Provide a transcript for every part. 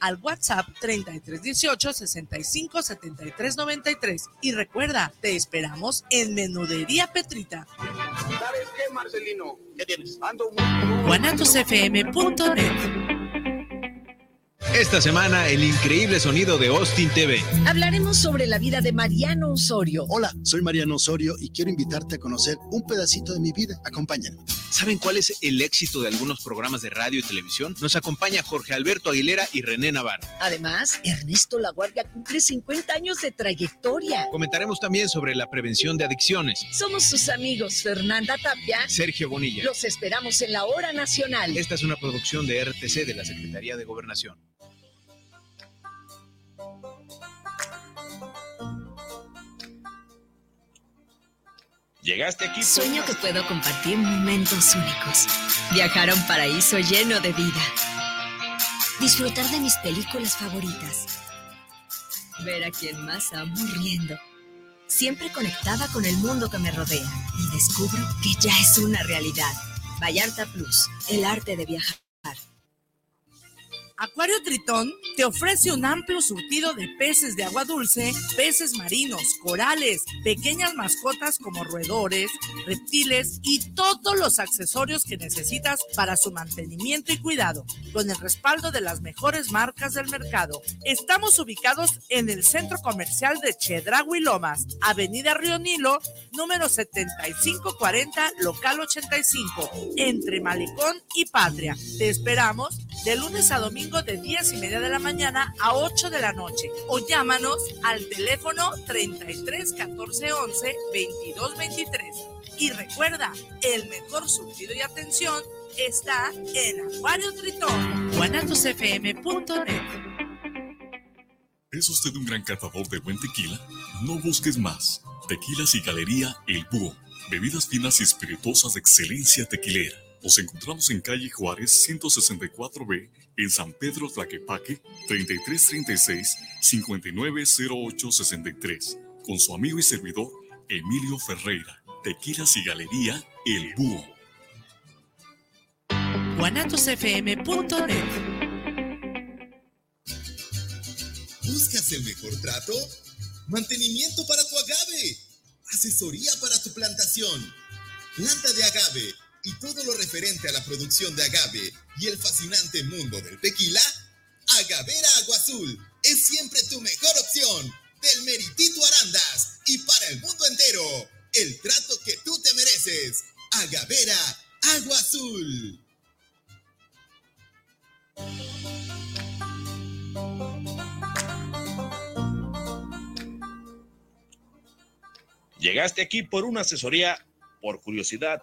al WhatsApp 3318 65 73 93. Y recuerda, te esperamos en Menudería Petrita. ¿Sabes qué, Marcelino? ¿Qué tienes? Ando esta semana, el increíble sonido de Austin TV. Hablaremos sobre la vida de Mariano Osorio. Hola, soy Mariano Osorio y quiero invitarte a conocer un pedacito de mi vida. Acompáñame. ¿Saben cuál es el éxito de algunos programas de radio y televisión? Nos acompaña Jorge Alberto Aguilera y René Navarro. Además, Ernesto Laguardia cumple 50 años de trayectoria. Comentaremos también sobre la prevención de adicciones. Somos sus amigos Fernanda Tapia, Sergio Bonilla. Los esperamos en la hora nacional. Esta es una producción de RTC de la Secretaría de Gobernación. Aquí. Sueño que puedo compartir momentos únicos. Viajar a un paraíso lleno de vida. Disfrutar de mis películas favoritas. Ver a quien más amo riendo. Siempre conectada con el mundo que me rodea. Y descubro que ya es una realidad. Vallarta Plus, el arte de viajar. Acuario Tritón te ofrece un amplio surtido de peces de agua dulce, peces marinos, corales, pequeñas mascotas como roedores, reptiles y todos los accesorios que necesitas para su mantenimiento y cuidado, con el respaldo de las mejores marcas del mercado. Estamos ubicados en el centro comercial de Chedragui Lomas, Avenida Río Nilo, número 7540, local 85, entre Malecón y Patria. Te esperamos de lunes a domingo de 10 y media de la mañana a 8 de la noche o llámanos al teléfono 33 14 11 22 23. Y recuerda, el mejor surtido y atención está en Acuario Tritón. guanatosfm.net ¿Es usted un gran catador de buen tequila? No busques más. Tequilas y Galería El Búho. Bebidas finas y espirituosas de excelencia tequilera. Nos encontramos en calle Juárez 164B en San Pedro Tlaquepaque 3336-590863 con su amigo y servidor Emilio Ferreira, Tequilas y Galería El Búho. guanatosfm.net ¿Buscas el mejor trato? Mantenimiento para tu agave. Asesoría para tu plantación. Planta de agave y todo lo referente a la producción de agave y el fascinante mundo del tequila, Agavera Agua Azul es siempre tu mejor opción. Del Meritito Arandas y para el mundo entero, el trato que tú te mereces. Agavera Agua Azul. Llegaste aquí por una asesoría, por curiosidad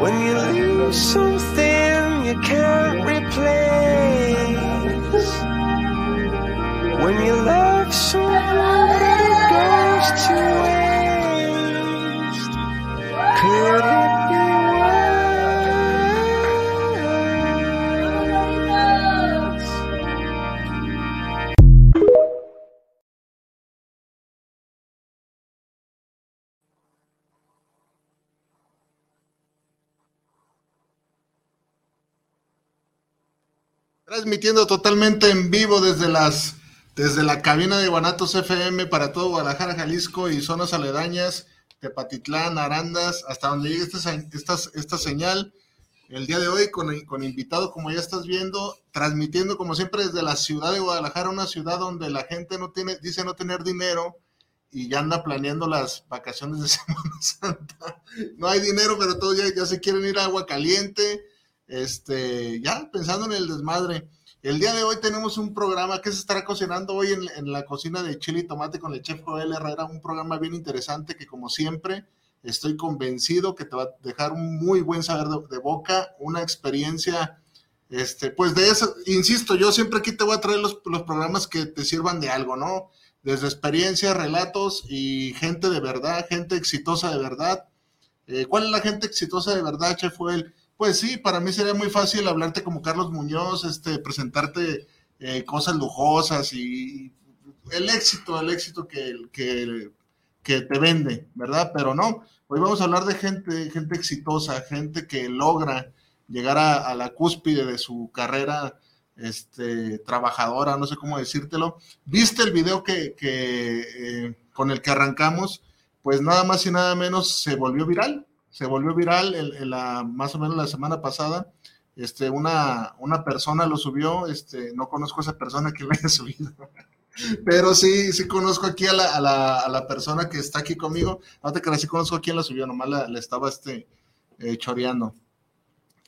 When you lose something you can't replace. When you love someone it goes to waste Transmitiendo totalmente en vivo desde las desde la cabina de Guanatos FM para todo Guadalajara, Jalisco y zonas aledañas, Tepatitlán, Arandas, hasta donde llegue esta, esta, esta señal. El día de hoy con, con invitado, como ya estás viendo, transmitiendo como siempre desde la ciudad de Guadalajara, una ciudad donde la gente no tiene, dice no tener dinero y ya anda planeando las vacaciones de Semana Santa. No hay dinero, pero todos ya, ya se quieren ir a agua caliente, este, ya pensando en el desmadre. El día de hoy tenemos un programa que se estará cocinando hoy en, la cocina de Chile y Tomate con el chef Joel Herrera, un programa bien interesante que como siempre estoy convencido que te va a dejar un muy buen saber de, boca, una experiencia, este, pues de eso, insisto, yo siempre aquí te voy a traer los, programas que te sirvan de algo, ¿no? Desde experiencias, relatos y gente de verdad, gente exitosa de verdad. Eh, ¿Cuál es la gente exitosa de verdad, chef Joel? Pues sí, para mí sería muy fácil hablarte como Carlos Muñoz, este, presentarte eh, cosas lujosas y el éxito, el éxito que, que, te vende, ¿verdad? Pero no, hoy vamos a hablar de gente, gente exitosa, gente que logra llegar a, la cúspide de su carrera este, trabajadora, no sé cómo decírtelo. ¿Viste el video que, que eh, con el que arrancamos? Pues nada más y nada menos se volvió viral se volvió viral la, más o menos la semana pasada. Este, una, una persona lo subió, este, no conozco a esa persona que lo haya subido, pero sí, sí conozco aquí a la, a la, a la persona que está aquí conmigo. Te creas, sí conozco a quien la subió, nomás la, estaba este, eh, choreando.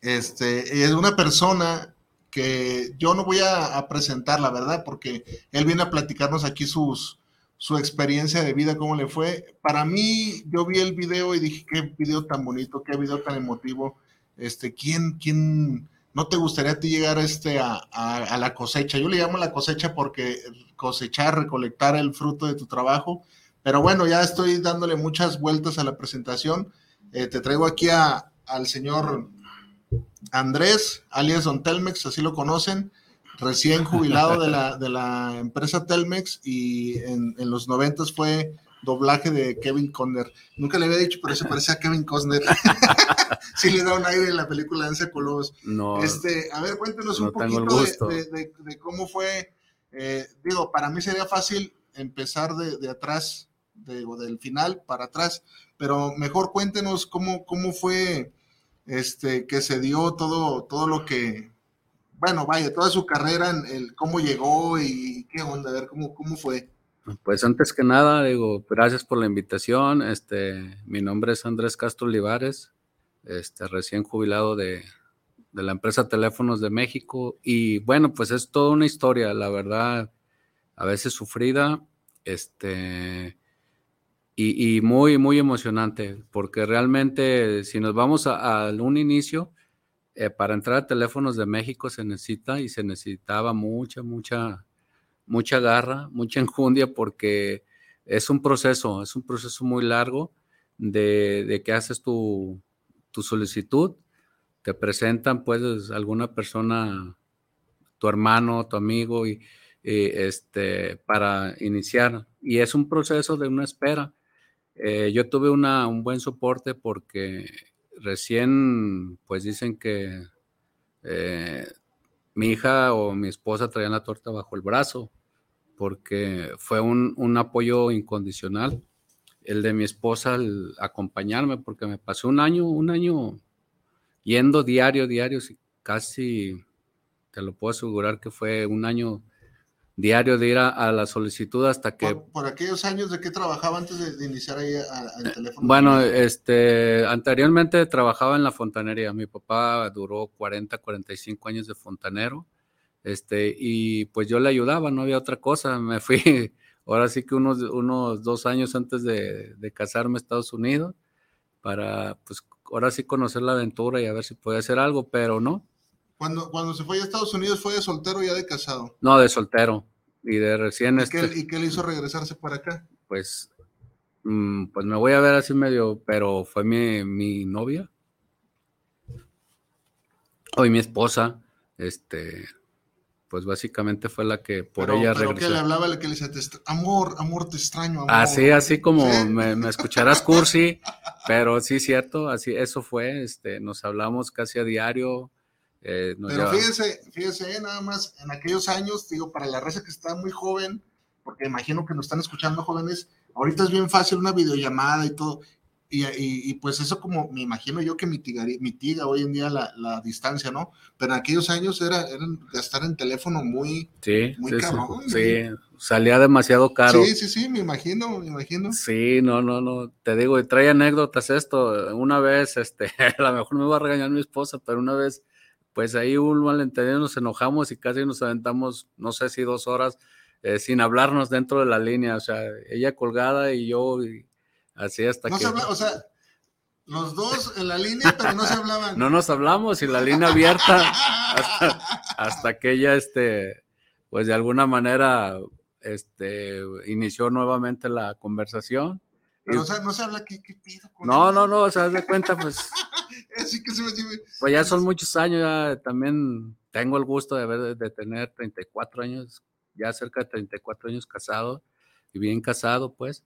Este, es una persona que yo no voy a, a, presentar, la verdad, porque él viene a platicarnos aquí sus, su experiencia de vida, cómo le fue. Para mí, yo vi el video y dije, qué video tan bonito, qué video tan emotivo. Este, ¿quién, quién no te gustaría a ti llegar este, a, a, la cosecha? Yo le llamo la cosecha porque cosechar, recolectar el fruto de tu trabajo. Pero bueno, ya estoy dándole muchas vueltas a la presentación. Eh, te traigo aquí a, al señor Andrés, alias Don Telmex, así lo conocen recién jubilado de la, de la empresa Telmex y en, en los noventas fue doblaje de Kevin Costner. Nunca le había dicho, pero se parece a Kevin Costner. sí le da un aire en la película de Colos. No. Este, a ver, cuéntenos un poquito de, de, cómo fue. Eh, digo, para mí sería fácil empezar de, atrás, de, o del final para atrás, pero mejor cuéntenos cómo, cómo fue este, que se dio todo, todo lo que bueno, vaya, toda su carrera, el, cómo llegó y qué onda, a ver cómo, cómo fue. Pues antes que nada, digo, gracias por la invitación. Este, mi nombre es Andrés Castro Olivares, este, recién jubilado de, de la empresa Teléfonos de México. Y bueno, pues es toda una historia, la verdad, a veces sufrida, este, y, muy, muy emocionante, porque realmente si nos vamos a, a un inicio, eh, para entrar a teléfonos de México se necesita y se necesitaba mucha, mucha, mucha garra, mucha enjundia, porque es un proceso, es un proceso muy largo de, que haces tu, solicitud, te presentan pues alguna persona, tu hermano, tu amigo, y, este, para iniciar. Y es un proceso de una espera. Eh, yo tuve una, un buen soporte porque recién, pues dicen que eh, mi hija o mi esposa traían la torta bajo el brazo, porque fue un, apoyo incondicional. El de mi esposa al acompañarme, porque me pasó un año, un año yendo diario, diario, casi, te lo puedo asegurar que fue un año diario de ir a, la solicitud hasta que... Por, aquellos años de qué trabajaba antes de, iniciar ahí al eh, teléfono. Bueno, este, anteriormente trabajaba en la fontanería. Mi papá duró 40, 45 años de fontanero. Este, y pues yo le ayudaba, no había otra cosa. Me fui, ahora sí que unos, unos dos años antes de, de casarme a Estados Unidos para, pues, ahora sí conocer la aventura y a ver si podía hacer algo, pero no, cuando, cuando se fue a Estados Unidos, ¿fue de soltero o ya de casado? No, de soltero. Y de recién. ¿Y, este, ¿y qué le hizo regresarse para acá? Pues, mm, pues me voy a ver así medio, pero fue mi, mi novia. Hoy mi esposa, este, pues básicamente fue la que por ella pero regresó. que le hablaba, que le decía, amor, amor, te extraño, amor. Así, así como me, me, escucharás cursi, pero sí, cierto, así, eso fue, este, nos hablamos casi a diario, Eh, nos Pero lleva- fíjese, fíjese, eh, nada más, en aquellos años, digo, para la raza que está muy joven, porque imagino que nos están escuchando jóvenes, ahorita es bien fácil una videollamada y todo, y, y- y, pues eso como me imagino yo que mitigaría, mitiga hoy en día la, la distancia, ¿no? Pero en aquellos años era, era gastar en teléfono muy, Sí, muy sí, sí, salía demasiado caro. Sí, sí, sí, me imagino, me imagino. Sí, no, no, no, te digo, y trae anécdotas esto. Una vez, este, a lo mejor me va a regañar mi esposa, pero una vez, pues ahí hubo un malentendido, nos enojamos y casi nos aventamos, no sé si dos horas, eh, sin hablarnos dentro de la línea, o sea, ella colgada y yo, y así hasta No que... se habla, o sea, los dos en la línea, pero no se hablaban. No nos hablamos y la línea abierta hasta, hasta que ella, este, pues de alguna manera, este, inició nuevamente la conversación. Y- o sea, no se habla, ¿qué, qué pido con no, no, no, o sea, haz de cuenta, pues, Así que se me me- pues ya son muchos años, ya también tengo el gusto de, haber, de tener 34 años, ya cerca de 34 años casado y bien casado, pues,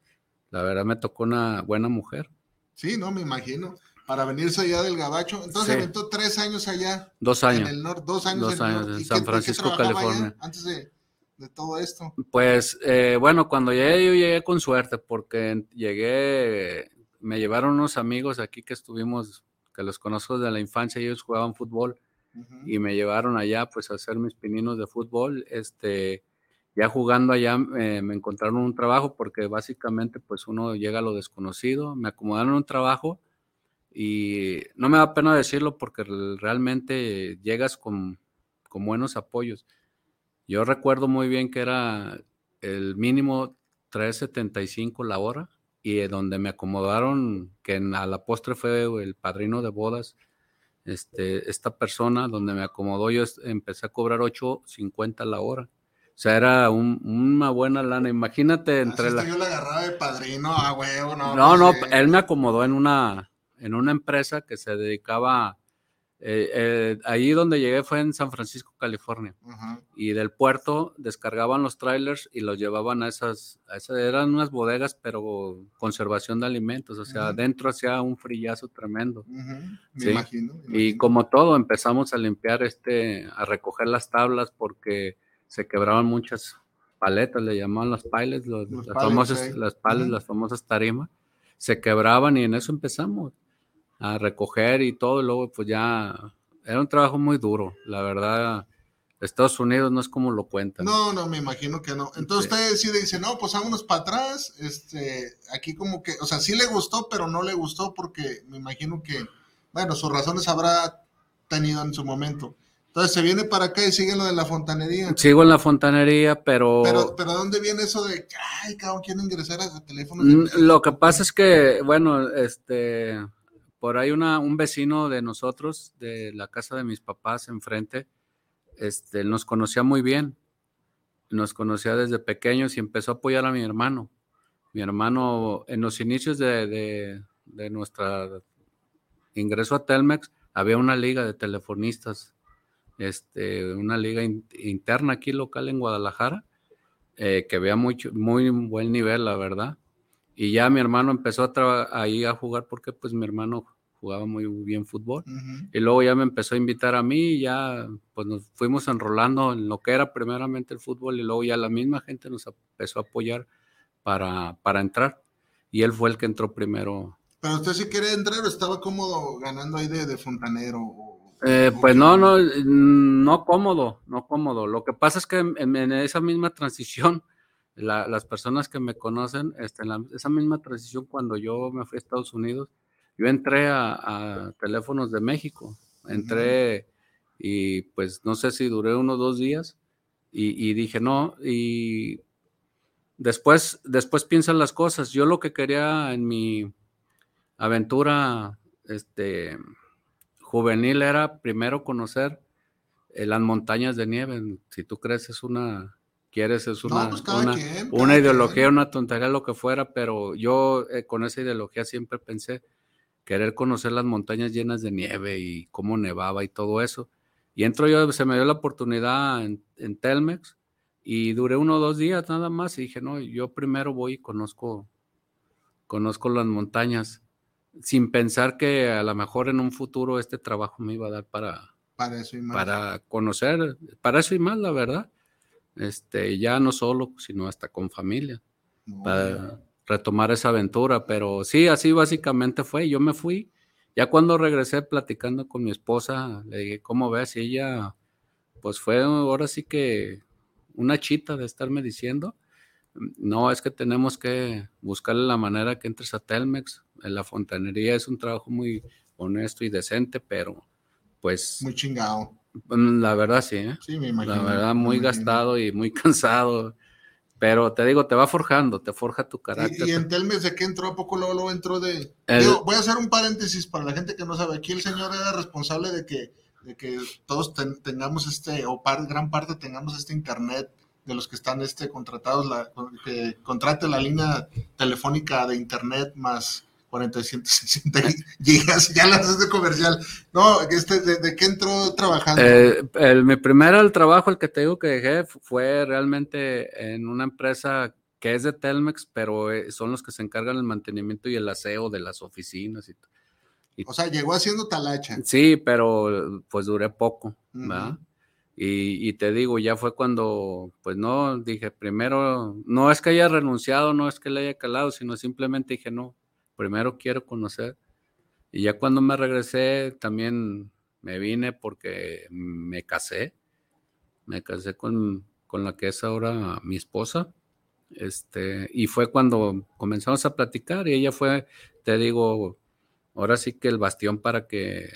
la verdad me tocó una buena mujer. Sí, no, me imagino. Para venirse allá del Gabacho. Entonces Sí. aventó tres años allá. Dos años. En el norte, dos años, Dos en, el años en ¿Y San qué Francisco, allá California. antes de, de todo esto. Pues eh, bueno, cuando llegué yo llegué con suerte porque llegué, me llevaron unos amigos aquí que estuvimos, que los conozco desde la infancia, ellos jugaban fútbol y me llevaron allá pues a hacer mis pininos de fútbol. Este, ya jugando allá eh, me encontraron un trabajo porque básicamente pues uno llega a lo desconocido, me acomodaron un trabajo y no me da pena decirlo porque re- realmente llegas con, con buenos apoyos. Yo recuerdo muy bien que era el mínimo 3.75 la hora y donde me acomodaron, que en- a la postre fue el padrino de bodas, este, esta persona donde me acomodó, yo empecé a cobrar 8.50 la hora. O sea, era un- una buena lana. Imagínate entre Así la... yo la agarraba de padrino, a huevo, no. No, no, pues, él me acomodó en una, en una empresa que se dedicaba, eh, eh, ahí donde llegué fue en San Francisco, California, y del puerto descargaban los trailers y los llevaban a esas, a esas eran unas bodegas, pero conservación de alimentos, o sea, Ujú. adentro hacía un frillazo tremendo. Me Sí. imagino. me Y como todo, empezamos a limpiar este, a recoger las tablas porque se quebraban muchas paletas, le llamaban las pallets, los- Los las pallets, famosas, las las famosas tarimas, se quebraban y en eso empezamos a recoger y todo, y luego pues ya era un trabajo muy duro, la verdad. Estados Unidos no es como lo cuentan. No, no, me imagino que no. Entonces Sí. usted decide, dice, no, pues vámonos para atrás. Este, aquí como que, o sea, sí le gustó, pero no le gustó porque me imagino que, bueno, sus razones habrá tenido en su momento. Entonces se viene para acá y sigue lo de la fontanería. Sigo en la fontanería, pero, Pero, pero ¿dónde viene eso de, que, ay, cabrón, quiero ingresar a teléfono? Mm, Lo que pasa es que, bueno, este, por ahí una, un vecino de nosotros, de la casa de mis papás enfrente, este, nos conocía muy bien. Nos conocía desde pequeños y empezó a apoyar a mi hermano. Mi hermano, en los inicios de, de, nuestra ingreso a Telmex, había una liga de telefonistas, este, una liga in- interna aquí local en Guadalajara, eh, que había mucho, muy buen nivel, la verdad. Y ya mi hermano empezó a ahí a jugar porque pues mi hermano jugaba muy bien fútbol. Ujú. Y luego ya me empezó a invitar a mí y ya pues nos fuimos enrolando en lo que era primeramente el fútbol y luego ya la misma gente nos empezó a apoyar para, para entrar. Y él fue el que entró primero. Pero usted si quiere entrar o estaba cómodo ganando ahí de, de fontanero. o- Eh, o pues no, no, no cómodo, no cómodo. Lo que pasa es que en, en esa misma transición, la- las personas que me conocen, este, en la- esa misma transición cuando yo me fui a Estados Unidos, yo entré a, a teléfonos de México, entré y pues no sé si duré unos dos días y, y dije no, y después, después piensan las cosas. Yo lo que quería en mi aventura, este, juvenil era primero conocer eh, las montañas de nieve. Si tú crees es una, quieres es No, una, pues una, quien, una cada ideología, quien. una tontería, lo que fuera, pero yo eh, con esa ideología siempre pensé querer conocer las montañas llenas de nieve y cómo nevaba y todo eso. Y entro yo, se me dio la oportunidad en, en Telmex y duré uno o dos días nada más y dije, no, yo primero voy y conozco, conozco las montañas sin pensar que a lo mejor en un futuro este trabajo me iba a dar para, Para eso y más. Para conocer, para eso y más, la verdad. Este, ya no solo, sino hasta con familia. para retomar esa aventura. Pero sí, así básicamente fue. Yo me fui. Ya cuando regresé platicando con mi esposa, le dije, ¿cómo ves? Y ella, pues fue ahora sí que una chita de estarme diciendo, no, es que tenemos que buscarle la manera que entres a Telmex. En la fontanería es un trabajo muy honesto y decente, pero pues... Muy chingado. La verdad sí, ¿eh? Sí, me imagino. La verdad muy gastado y muy cansado. Pero te digo, te va forjando, te forja tu carácter. Y, y en Telmex, ¿de qué entró? ¿A poco luego, luego entró de...? El- Digo, voy a hacer un paréntesis para la gente que no sabe. Aquí el señor era responsable de que, de que todos ten- tengamos este, o par- gran parte tengamos este internet de los que están este, contratados, la, que contrate la línea telefónica de internet más 460 gigas, ya las haces de comercial. No, este, ¿de, de qué entró trabajando? Eh, el, mi primer el trabajo, el que te digo que dejé, fue realmente en una empresa que es de Telmex, pero eh, son los que se encargan del mantenimiento y el aseo de las oficinas. Y, y- o sea, llegó haciendo talacha. sí, pero pues duré poco, ¿verdad? Y te digo, ya fue cuando, pues no, dije, primero, no es que haya renunciado, no es que le haya calado, sino simplemente dije, no, primero quiero conocer. Y ya cuando me regresé, también me vine porque me casé, me casé con, con la que es ahora mi esposa, este, y fue cuando comenzamos a platicar y ella fue, te digo, ahora sí que el bastión para que,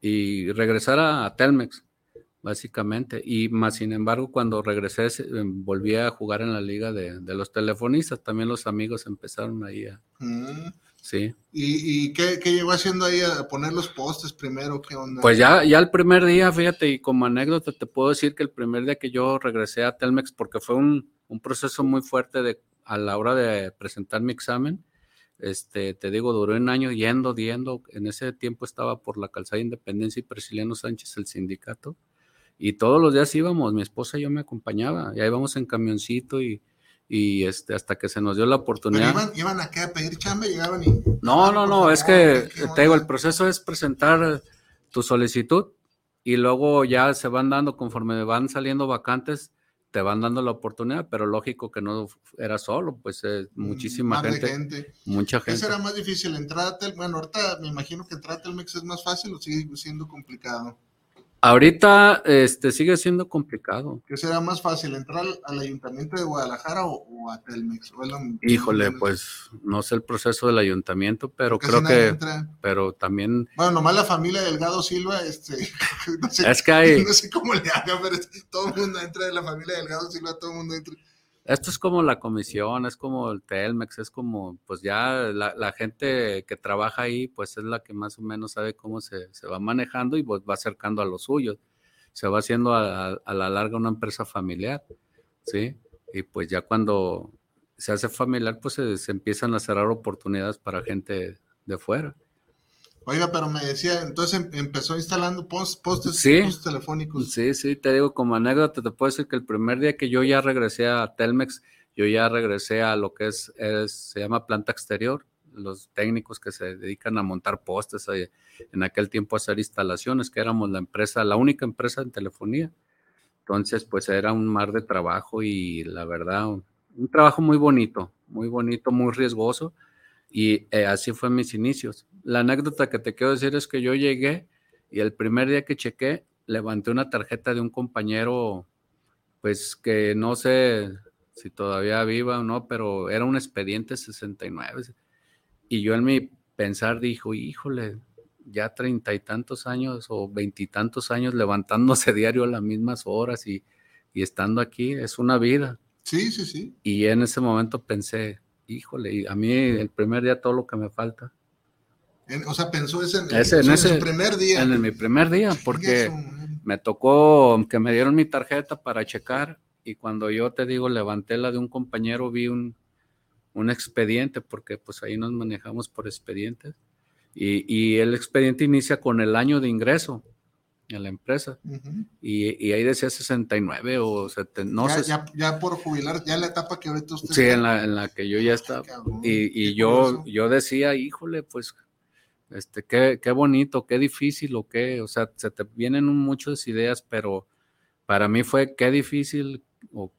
y regresar a, Telmex básicamente. Y más sin embargo, cuando regresé, eh, volví a jugar en la liga de, de los telefonistas. También los amigos empezaron ahí a. Mm. Sí. ¿Y, y qué, qué llegó haciendo ahí a poner los postes primero? ¿Qué onda? Pues ya, ya el primer día, fíjate, y como anécdota, te puedo decir que el primer día que yo regresé a Telmex, porque fue un, un proceso muy fuerte de, a la hora de presentar mi examen, este, te digo, duró un año yendo, yendo. En ese tiempo estaba por la calzada Independencia y Presiliano Sánchez, el sindicato. Y todos los días íbamos, mi esposa y yo me acompañaba, y ahí íbamos en camioncito y, y este, hasta que se nos dio la oportunidad. iban, iban acá a pedir chamba y llegaban y... No, no, no, es que ¿qué te digo, el proceso es presentar tu solicitud y luego ya se van dando, conforme van saliendo vacantes, te van dando la oportunidad, pero lógico que no era solo, pues eh, muchísima más de gente, gente. mucha ¿Qué gente. será más difícil? ¿Entrar a Telmex? Bueno, ahorita me imagino que entrar a Telmex es más fácil o sigue siendo complicado. Ahorita este, sigue siendo complicado. ¿Qué será más fácil? ¿Entrar al, al Ayuntamiento de Guadalajara o, o a Telmex? ¿O es lo- Híjole, pues no sé el proceso del ayuntamiento, pero creo que, entra. pero también Bueno, nomás la familia Delgado Silva, este, no sé, Es que hay- no sé cómo le haga, pero todo el mundo entra de la familia Delgado Silva, todo el mundo entra. Esto es como la comisión, es como el Telmex, es como, pues ya la, la gente que trabaja ahí, pues es la que más o menos sabe cómo se, se va manejando y pues va acercando a los suyos. Se va haciendo a, a la larga una empresa familiar, ¿sí? Y pues ya cuando se hace familiar, pues se, se empiezan a cerrar oportunidades para gente de fuera. Oiga, pero me decía, entonces em- empezó instalando post- postes, Sí. postes telefónicos. Sí, sí, te digo como anécdota, te puedo decir que el primer día que yo ya regresé a Telmex, yo ya regresé a lo que es, es- se llama planta exterior, los técnicos que se dedican a montar postes, eh, en aquel tiempo a hacer instalaciones, que éramos la empresa, la única empresa en telefonía. Entonces, pues era un mar de trabajo y la verdad, un, un trabajo muy bonito, muy bonito, muy riesgoso. Y eh, así fue mis inicios. La anécdota que te quiero decir es que yo llegué y el primer día que chequé, levanté una tarjeta de un compañero, pues que no sé si todavía viva o no, pero era un expediente 69. Y yo en mi pensar dijo, híjole, ya treinta y tantos años o veintitantos años levantándose diario a las mismas horas y, y estando aquí, es una vida. Sí, sí, sí. Y en ese momento pensé, híjole, y a mí el primer día todo lo que me falta. En- o sea, pensó ese en, Ese, en en ese, su primer día. En el- mi primer día, porque me tocó que me dieron mi tarjeta para checar y cuando yo te digo levanté la de un compañero vi un, un expediente porque pues ahí nos manejamos por expedientes y, y el expediente inicia con el año de ingreso en la empresa Ujú. y, y ahí decía 69 o 70, no ya, sé, ya, ya por jubilar, ya la etapa que ahorita usted sí, está. en la, en la que yo ya estaba Cabrón, y, y yo, yo decía, híjole, pues este, qué, qué bonito, qué difícil o qué, o sea, se te vienen muchas ideas, pero para mí fue qué difícil o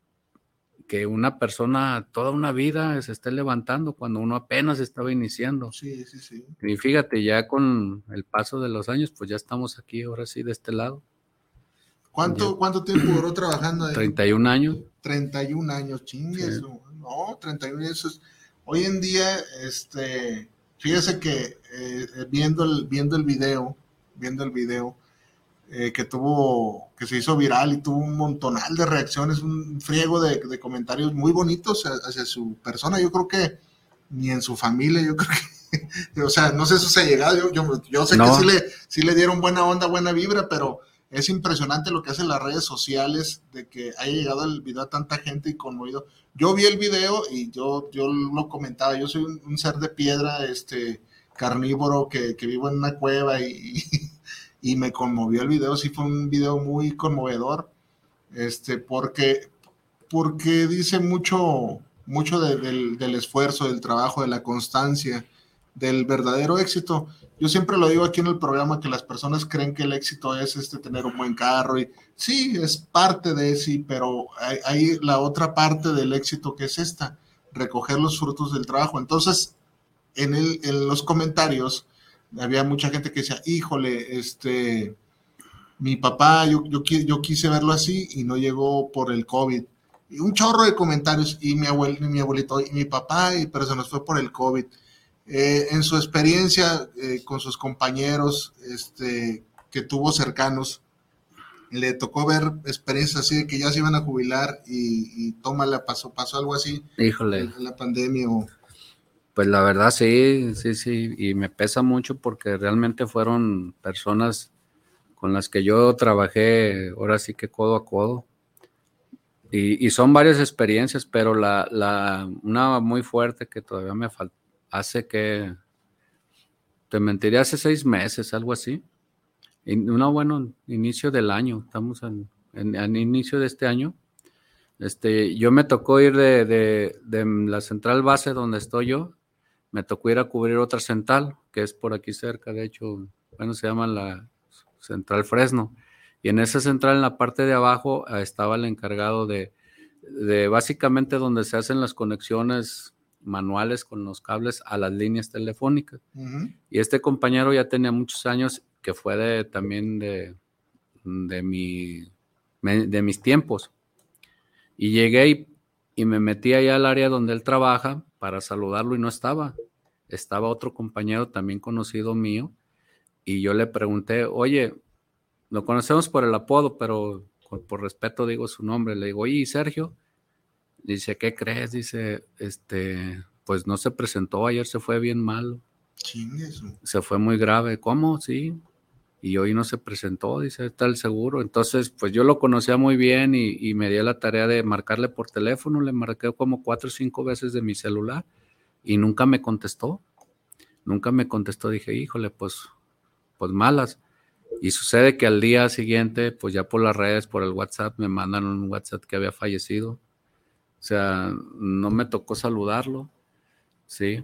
que una persona toda una vida se esté levantando cuando uno apenas estaba iniciando. Sí, sí, sí. Y fíjate, ya con el paso de los años, pues ya estamos aquí, ahora sí, de este lado. ¿Cuánto, ¿cuánto tiempo duró trabajando ahí? 31 años. 31 años, chingues. No, 31 años. Hoy en día, este, fíjese que eh, viendo, el, viendo el video, viendo el video, eh, que tuvo, que se hizo viral y tuvo un montonal de reacciones, un friego de, comentarios muy bonitos hacia, su persona. Yo creo que ni en su familia, yo creo que, o sea, no sé si se ha llegado, yo, yo, sé que sí le, sí le dieron buena onda, buena vibra, pero es impresionante lo que hacen las redes sociales de que haya llegado el video a tanta gente y conmovido. Yo vi el video y yo, yo lo comentaba, yo soy un, ser de piedra, este carnívoro que, que vivo en una cueva y, y me conmovió el video, sí fue un video muy conmovedor, este, porque, porque dice mucho, mucho del, del, esfuerzo, del trabajo, de la constancia, del verdadero éxito. Yo siempre lo digo aquí en el programa que las personas creen que el éxito es este tener un buen carro y sí, es parte de sí, pero hay, la otra parte del éxito que es esta, recoger los frutos del trabajo. Entonces, en, el, en los comentarios, había mucha gente que decía, híjole, este, mi papá, yo, yo, yo quise verlo así y no llegó por el COVID. Y un chorro de comentarios, y mi, abuel, mi abuelito, y mi papá, y, pero se nos fue por el COVID. Eh, en su experiencia eh, con sus compañeros este, que tuvo cercanos, le tocó ver experiencias así de que ya se iban a jubilar y, y tómala, pasó, pasó algo así. Híjole. En la pandemia o pues la verdad sí, sí, sí, y me pesa mucho porque realmente fueron personas con las que yo trabajé ahora sí que codo a codo. Y, son varias experiencias, pero la, la, una muy fuerte que todavía me falta, hace que, te mentiría, hace seis meses, algo así. Y una, bueno, inicio del año, estamos en, en, inicio de este año. Este, yo me tocó ir de, de, la central base donde estoy yo me tocó ir a cubrir otra central, que es por aquí cerca, de hecho, bueno, se llama la Central Fresno. Y en esa central, en la parte de abajo, estaba el encargado de, de básicamente donde se hacen las conexiones manuales con los cables a las líneas telefónicas. Y este compañero ya tenía muchos años que fue de, también de, de, mi, de mis tiempos. Y llegué y, y me metí allá al área donde él trabaja para saludarlo y no estaba. Estaba otro compañero también conocido mío y yo le pregunté, oye, lo conocemos por el apodo, pero por, respeto digo su nombre. Le digo, oye, Sergio? Dice, ¿qué crees? Dice, este, pues no se presentó, ayer se fue bien mal. Se fue muy grave. ¿Cómo? Sí. Y hoy no se presentó, dice, está el seguro. Entonces, pues yo lo conocía muy bien y, y me di la tarea de marcarle por teléfono. Le marqué como cuatro o cinco veces de mi celular y nunca me contestó. Nunca me contestó. Dije, híjole, pues, pues malas. Y sucede que al día siguiente, pues ya por las redes, por el WhatsApp, me mandan un WhatsApp que había fallecido. O sea, no me tocó saludarlo. Sí.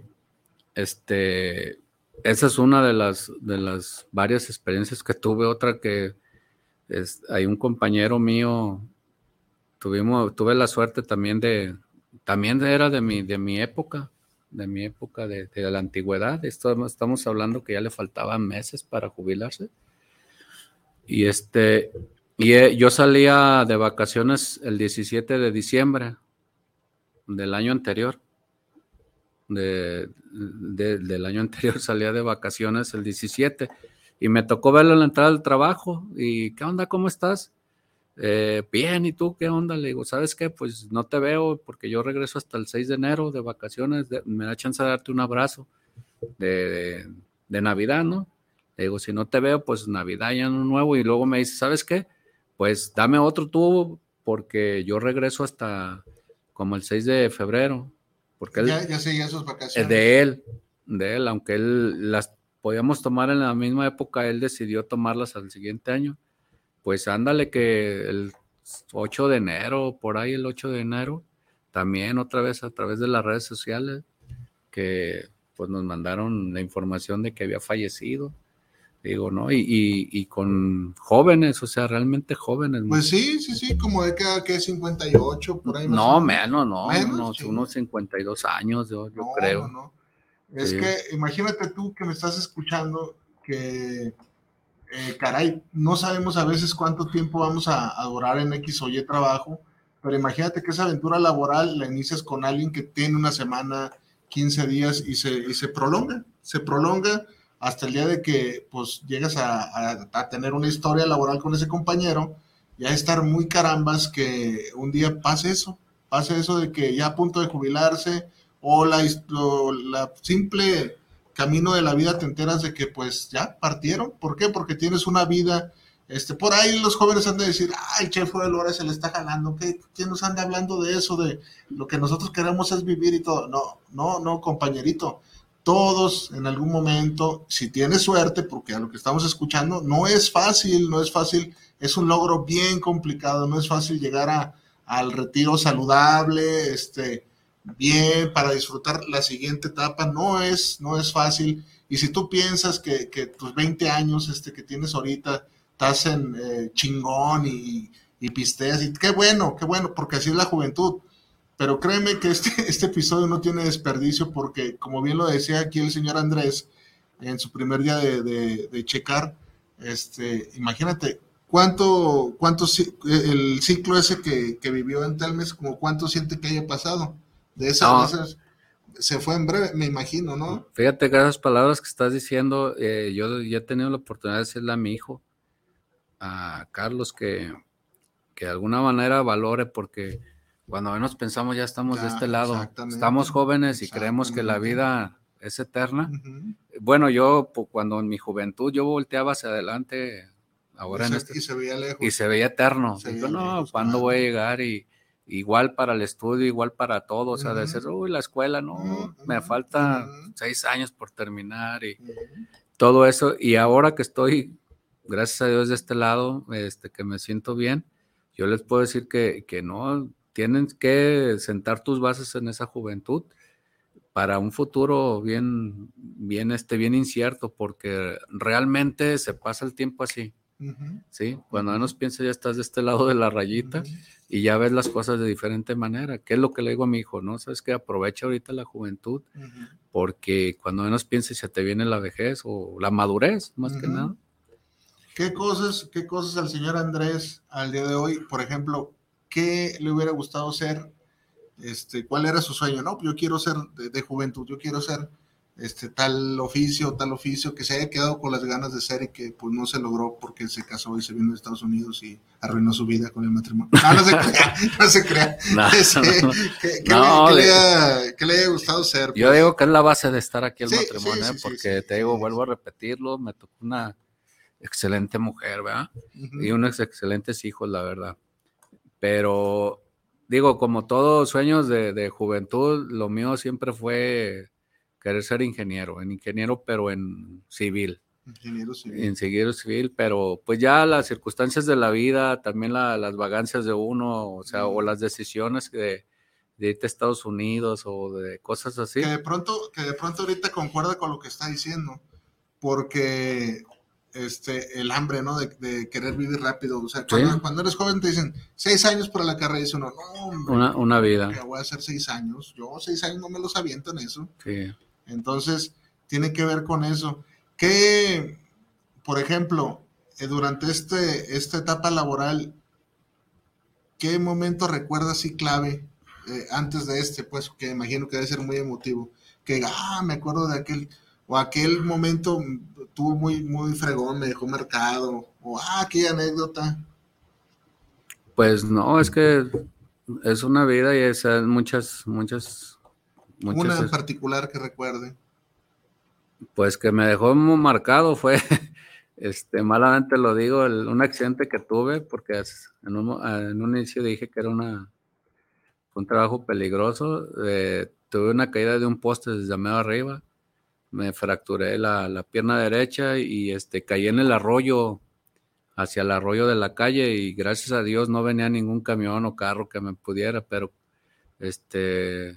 Este, esa es una de las, de las varias experiencias que tuve. Otra que es, hay un compañero mío, tuvimos, tuve la suerte también de, también era de mi, de mi época de mi época de, la antigüedad. Esto, estamos hablando que ya le faltaban meses para jubilarse. Y este, y eh, yo salía de vacaciones el 17 de diciembre del año anterior. De, del año anterior salía de vacaciones el 17 y me tocó verlo en la entrada del trabajo. ¿Y qué onda? ¿Cómo estás? Eh, bien, ¿y tú qué onda? Le digo, ¿sabes qué? Pues no te veo porque yo regreso hasta el 6 de enero de vacaciones, me da chance de darte un abrazo de, Navidad, ¿no? Le digo, si no te veo, pues Navidad ya no nuevo y luego me dice, ¿sabes qué? Pues dame otro tubo porque yo regreso hasta como el 6 de febrero. Porque él, ya, ya seguía sus vacaciones. De él, de él, aunque él las podíamos tomar en la misma época, él decidió tomarlas al siguiente año pues ándale que el 8 de enero, por ahí el 8 de enero, también otra vez a través de las redes sociales, que pues nos mandaron la información de que había fallecido. Digo, ¿no? Y, y, y con jóvenes, o sea, realmente jóvenes. Pues sí, sí, sí, como de que, que 58, por ahí. No, menos. menos, no, Menos, unos, sí. unos 52 años, yo, yo No, creo. no, no. Es Sí. que imagínate tú que me estás escuchando que, eh, caray, no sabemos a veces cuánto tiempo vamos a, a durar en X o Y trabajo, pero imagínate que esa aventura laboral la inicias con alguien que tiene una semana, 15 días y se, y se prolonga, se prolonga hasta el día de que pues llegas a, tener una historia laboral con ese compañero y a estar muy carambas que un día pase eso, pase eso de que ya a punto de jubilarse o la, la simple camino de la vida te enteras de que pues ya partieron. ¿Por qué? Porque tienes una vida, este, por ahí los jóvenes han de decir, el chef de Lora se le está jalando, ¿qué? ¿quién nos anda hablando de eso? De lo que nosotros queremos es vivir y todo. No, no, no, compañerito. Todos en algún momento, si tienes suerte, porque a lo que estamos escuchando, no es fácil, no es fácil, es un logro bien complicado, no es fácil llegar a, al retiro saludable, este, bien, para disfrutar la siguiente etapa, no es, no es fácil. Y si tú piensas que, tus 20 años este, que tienes ahorita, estás en eh, chingón y, y pisteas, y qué bueno, qué bueno, porque así es la juventud. Pero créeme que este, este episodio no tiene desperdicio porque, como bien lo decía aquí el señor Andrés, en su primer día de, de- de checar, este, imagínate, ¿cuánto, cuánto el ciclo ese que, que vivió en Telmes, como cuánto siente que haya pasado? De esas, No. se fue en breve, me imagino, ¿no? Fíjate que esas palabras que estás diciendo, eh, yo ya he tenido la oportunidad de decirle a mi hijo, a Carlos, que, que de alguna manera valore, porque cuando menos pensamos ya estamos de Ya, este lado. Estamos jóvenes y creemos que la vida es eterna. Ujú. Bueno, yo cuando en mi juventud yo volteaba hacia adelante, ahora y, en se, este, y se veía lejos. y se veía eterno. Se veía no, lejos, ¿cuándo claro. voy a llegar? Y igual para el estudio, igual para todo. O sea, de Ujú. decir, uy, la escuela, no, Ujú, me ujú, falta seis años por terminar y todo eso. Y ahora que estoy, gracias a Dios, de este lado, este, que me siento bien, yo les puedo decir que, que no, tienen que sentar tus bases en esa juventud para un futuro bien, bien, este, bien incierto, porque realmente se pasa el tiempo así. ¿sí? Cuando menos piensas ya estás de este lado de la rayita y ya ves las cosas de diferente manera. ¿Qué es lo que le digo a mi hijo? No, sabes que aprovecha ahorita la juventud porque cuando menos pienses se te viene la vejez o la madurez, más que nada. ¿Qué cosas, ¿Qué cosas al señor Andrés al día de hoy, por ejemplo, qué le hubiera gustado ser? Este, ¿Cuál era su sueño? No, yo quiero ser de, de juventud, yo quiero ser este, tal oficio, tal oficio, que se haya quedado con las ganas de ser y que pues no se logró porque se casó y se vino de Estados Unidos y arruinó su vida con el matrimonio. No, no se crea, no se crea. No, Este, no. ¿qué, qué No, le, qué de- le haya, qué le haya gustado ser? Yo pues? digo que es la base de estar aquí el Sí, matrimonio, sí, ¿eh? porque te digo, vuelvo a repetirlo, me tocó una excelente mujer, ¿verdad? Y unos excelentes hijos, la verdad. Pero digo, como todos sueños de, de juventud, lo mío siempre fue querer ser ingeniero, en ingeniero, pero en civil, Ingeniero civil. en ingeniero civil, pero pues ya las circunstancias de la vida, también la- las vagancias de uno, o sea, o las decisiones de, de irte a Estados Unidos o de cosas así. que de pronto, que de pronto ahorita concuerda con lo que está diciendo, porque este, el hambre, ¿no? De, de querer vivir rápido. O sea, cuando, Sí. cuando eres joven te dicen seis años para la carrera y dice uno, no, hombre, Una, una vida, que voy a hacer seis años. Yo seis años no me los aviento en eso. sí. Entonces, tiene que ver con eso. Que, por ejemplo, eh, durante este, esta etapa laboral, ¿qué momento recuerdas así clave eh, antes de este? Pues que imagino que debe ser muy emotivo. Que, ah, me acuerdo de aquel, o aquel momento tuvo muy, muy fregón, me dejó marcado, o ah, aquella anécdota. Pues no, es que es una vida y es eh, muchas, muchas, muchas. Una en particular que recuerde. Pues que me dejó muy marcado fue, este, malamente lo digo, el- un accidente que tuve, porque un, en un inicio dije que era una, un trabajo peligroso. eh, tuve una caída de un poste desde medio arriba, me fracturé la, la pierna derecha y este, caí en el arroyo, hacia el arroyo de la calle y gracias a Dios no venía ningún camión o carro que me pudiera, pero este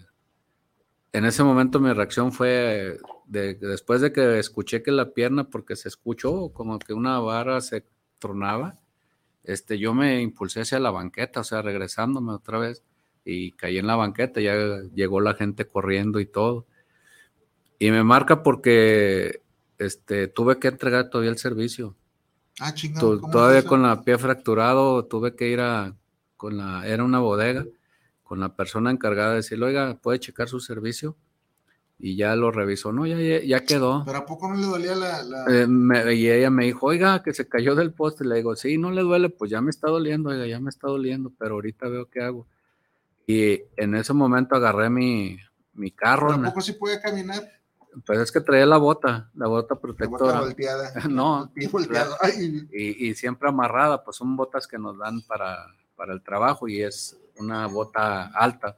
en ese momento mi reacción fue de, después de que escuché que la pierna, porque se escuchó como que una barra se tronaba, este, yo me impulsé hacia la banqueta, o sea, regresándome otra vez y caí en la banqueta, ya llegó la gente corriendo y todo. Y me marca porque este, tuve que entregar todavía el servicio. Ah, chingado. Todavía con la pie fracturado, tuve que ir a, con la, era una bodega, con la persona encargada de decirle, oiga, ¿puede checar su servicio? Y ya lo revisó, no, ya, ya, quedó. ¿Pero a poco no le dolía la...? Eh, y ella me dijo, oiga, que se cayó del poste. Le digo, sí, no le duele, pues ya me está doliendo, oiga, ya me está doliendo, pero ahorita veo qué hago. Y en ese momento agarré mi, mi carro. ¿Pero a poco sí puede caminar? Pues es que traía la bota, la bota protectora. La bota volteada. no. Y, y, y, siempre amarrada, pues son botas que nos dan para, para el trabajo y es una bota alta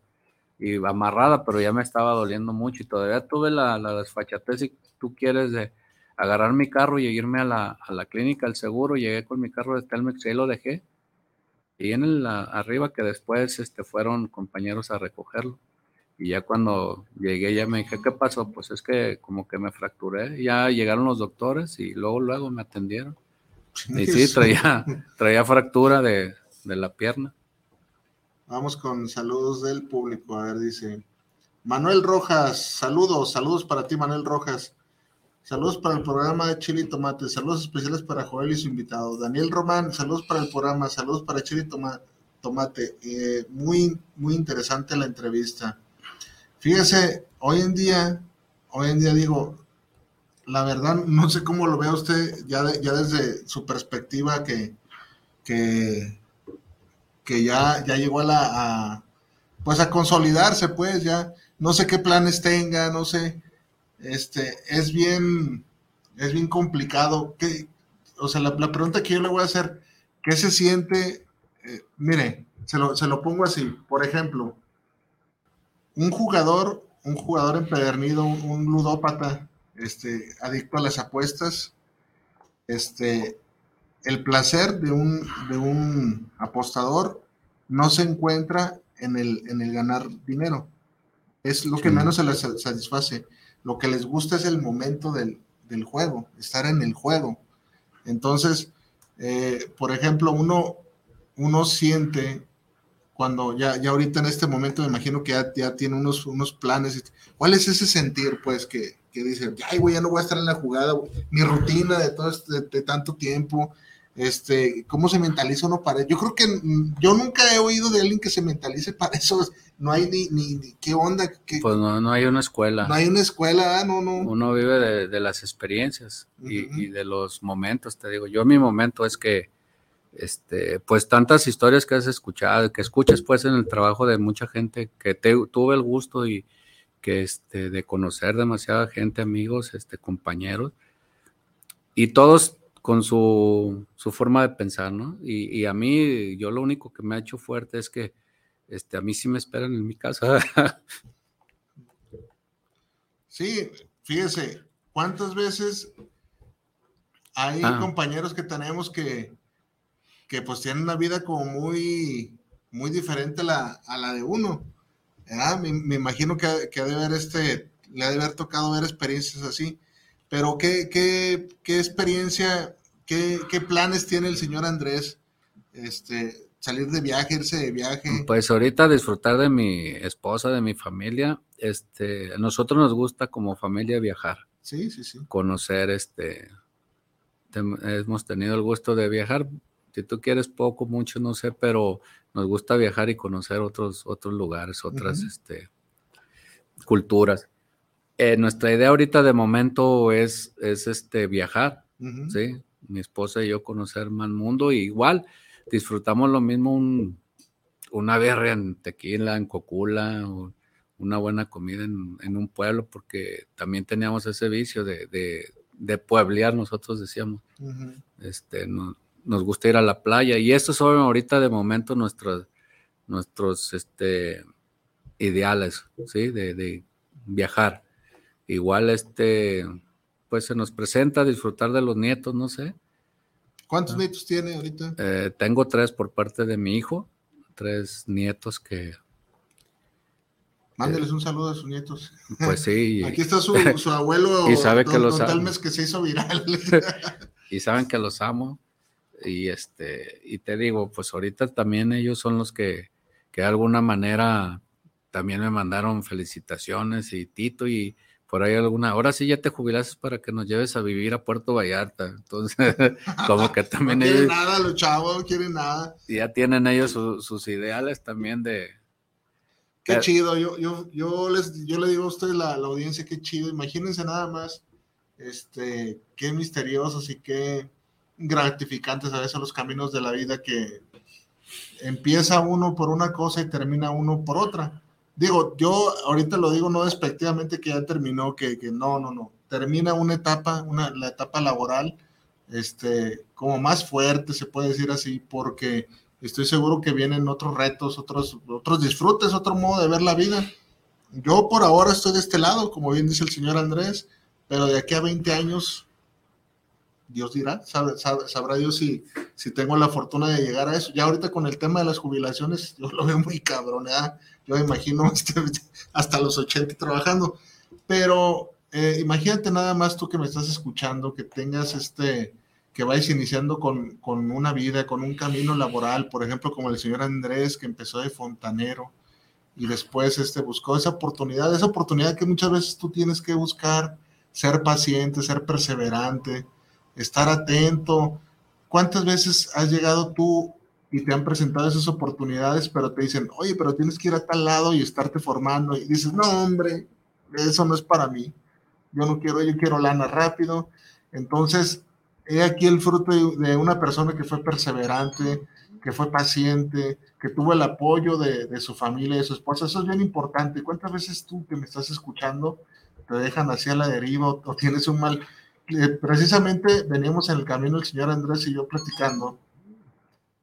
y amarrada, pero ya me estaba doliendo mucho y todavía tuve la, la desfachatez, si tú quieres, de agarrar mi carro y irme a la, a la clínica, al seguro, llegué con mi carro de Telmex y ahí lo dejé. Y en el, arriba que después este, fueron compañeros a recogerlo. Y ya cuando llegué ya me dije, ¿qué pasó? Pues es que como que me fracturé. Ya llegaron los doctores y luego, luego me atendieron. Y sí, traía, traía fractura de, de la pierna. Vamos con saludos del público. A ver, dice Manuel Rojas, saludos, saludos para ti, Manuel Rojas. Saludos para el programa de Chile y Tomate. Saludos especiales para Joel y su invitado. Daniel Román, saludos para el programa. Saludos para Chile y Tomate. Eh, muy, muy interesante la entrevista. Fíjese, hoy en día, hoy en día digo, la verdad, no sé cómo lo vea usted ya, desde su perspectiva que, que, ya, ya llegó a la, pues a consolidarse, pues ya, no sé qué planes tenga, no sé, este, es bien, es bien complicado, que, o sea, la, pregunta que yo le voy a hacer, ¿qué se siente? Eh, mire, se lo, se lo pongo así, por ejemplo, un jugador, un jugador empedernido, un, ludópata, este, adicto a las apuestas, este, el placer de un, de un apostador no se encuentra en el, en el ganar dinero. Es lo que menos se les satisface. Lo que les gusta es el momento del, del juego, estar en el juego. Entonces, eh, por ejemplo, uno, uno siente cuando ya, ya ahorita en este momento me imagino que ya, ya tiene unos, unos planes. ¿Cuál es ese sentir, pues, que, que dice, ay, güey, ya no voy a estar en la jugada, mi rutina de todo este, de, tanto tiempo, este, cómo se mentaliza uno para Yo creo que yo nunca he oído de alguien que se mentalice para eso, no hay ni, ni, qué onda. pues no, no hay una escuela. No hay una escuela, ah, no, no. Uno vive de, de las experiencias y, y, de los momentos, te digo, yo mi momento es que este, pues tantas historias que has escuchado, que escuchas pues en el trabajo de mucha gente que te, tuve el gusto y que este, de conocer demasiada gente, amigos, este, compañeros, y todos con su, su forma de pensar, ¿no? Y, y, a mí, yo lo único que me ha hecho fuerte es que este, a mí sí me esperan en mi casa. sí, fíjese, ¿cuántas veces hay ah. compañeros que tenemos que, que pues tienen una vida como muy, muy diferente a la, a la de uno. Me, me, imagino que, que ha de haber este, le ha de haber tocado ver experiencias así. Pero ¿qué, qué, qué experiencia, qué, qué, planes tiene el señor Andrés? Este, salir de viaje, irse de viaje. Pues ahorita disfrutar de mi esposa, de mi familia. Este, a nosotros nos gusta como familia viajar. Sí, sí, sí. Conocer, este, hemos tenido el gusto de viajar si tú quieres poco, mucho, no sé, pero nos gusta viajar y conocer otros, otros lugares, otras este, culturas. Eh, nuestra idea ahorita de momento es, es este, viajar, ¿sí? Mi esposa y yo conocer más mundo y igual disfrutamos lo mismo un, una berra en tequila, en cocula, o una buena comida en, un pueblo, porque también teníamos ese vicio de, de, pueblear, nosotros decíamos. este, no, nos gusta ir a la playa y estos son ahorita de momento nuestros, nuestros este, ideales, ¿sí? De, viajar. Igual este, pues se nos presenta disfrutar de los nietos, no sé. ¿Cuántos ah. nietos tiene ahorita? Eh, tengo tres por parte de mi hijo, tres nietos que, Mándeles un saludo a sus nietos. Pues sí. Aquí está su, su abuelo, y sabe que don, los don amo. Telmes, que se hizo viral. y saben que los amo. Y este, y te digo, pues ahorita también ellos son los que, que de alguna manera también me mandaron felicitaciones y Tito y por ahí alguna, ahora sí ya te jubilaste para que nos lleves a vivir a Puerto Vallarta. Entonces, como que también no quieren ellos nada, los chavos, no quieren nada. ya tienen ellos su- sus ideales también de... Qué Eh, chido, yo, yo, yo, les, yo le digo a ustedes, la, la audiencia, qué chido. Imagínense nada más, este, qué misteriosos y qué gratificantes a veces los caminos de la vida que empieza uno por una cosa y termina uno por otra. Digo, yo ahorita lo digo no despectivamente que ya terminó, que, que no, no, no. Termina una etapa, una, la etapa laboral, este, como más fuerte, se puede decir así, porque estoy seguro que vienen otros retos, otros, otros disfrutes, otro modo de ver la vida. Yo por ahora estoy de este lado, como bien dice el señor Andrés, pero de aquí a 20 años, Dios dirá, sabrá Dios si, si tengo la fortuna de llegar a eso. Ya ahorita con el tema de las jubilaciones, yo lo veo muy cabrón, ¿verdad? yo me imagino este, hasta los 80 trabajando, pero eh, imagínate nada más tú que me estás escuchando, que tengas este, que vayas iniciando con, con una vida, con un camino laboral, por ejemplo, como el señor Andrés, que empezó de fontanero y después este, buscó esa oportunidad, esa oportunidad que muchas veces tú tienes que buscar, ser paciente, ser perseverante, estar atento. ¿Cuántas veces has llegado tú y te han presentado esas oportunidades, pero te dicen, oye, pero tienes que ir a tal lado y estarte formando? Y dices, no, hombre, eso no es para mí. Yo no quiero, yo quiero lana rápido. Entonces, he aquí el fruto de, una persona que fue perseverante, que fue paciente, que tuvo el apoyo de, su familia, de su esposa. Eso es bien importante. ¿Cuántas veces tú que me estás escuchando te dejan así a la deriva o tienes un mal... Eh, precisamente veníamos en el camino el señor Andrés y yo platicando.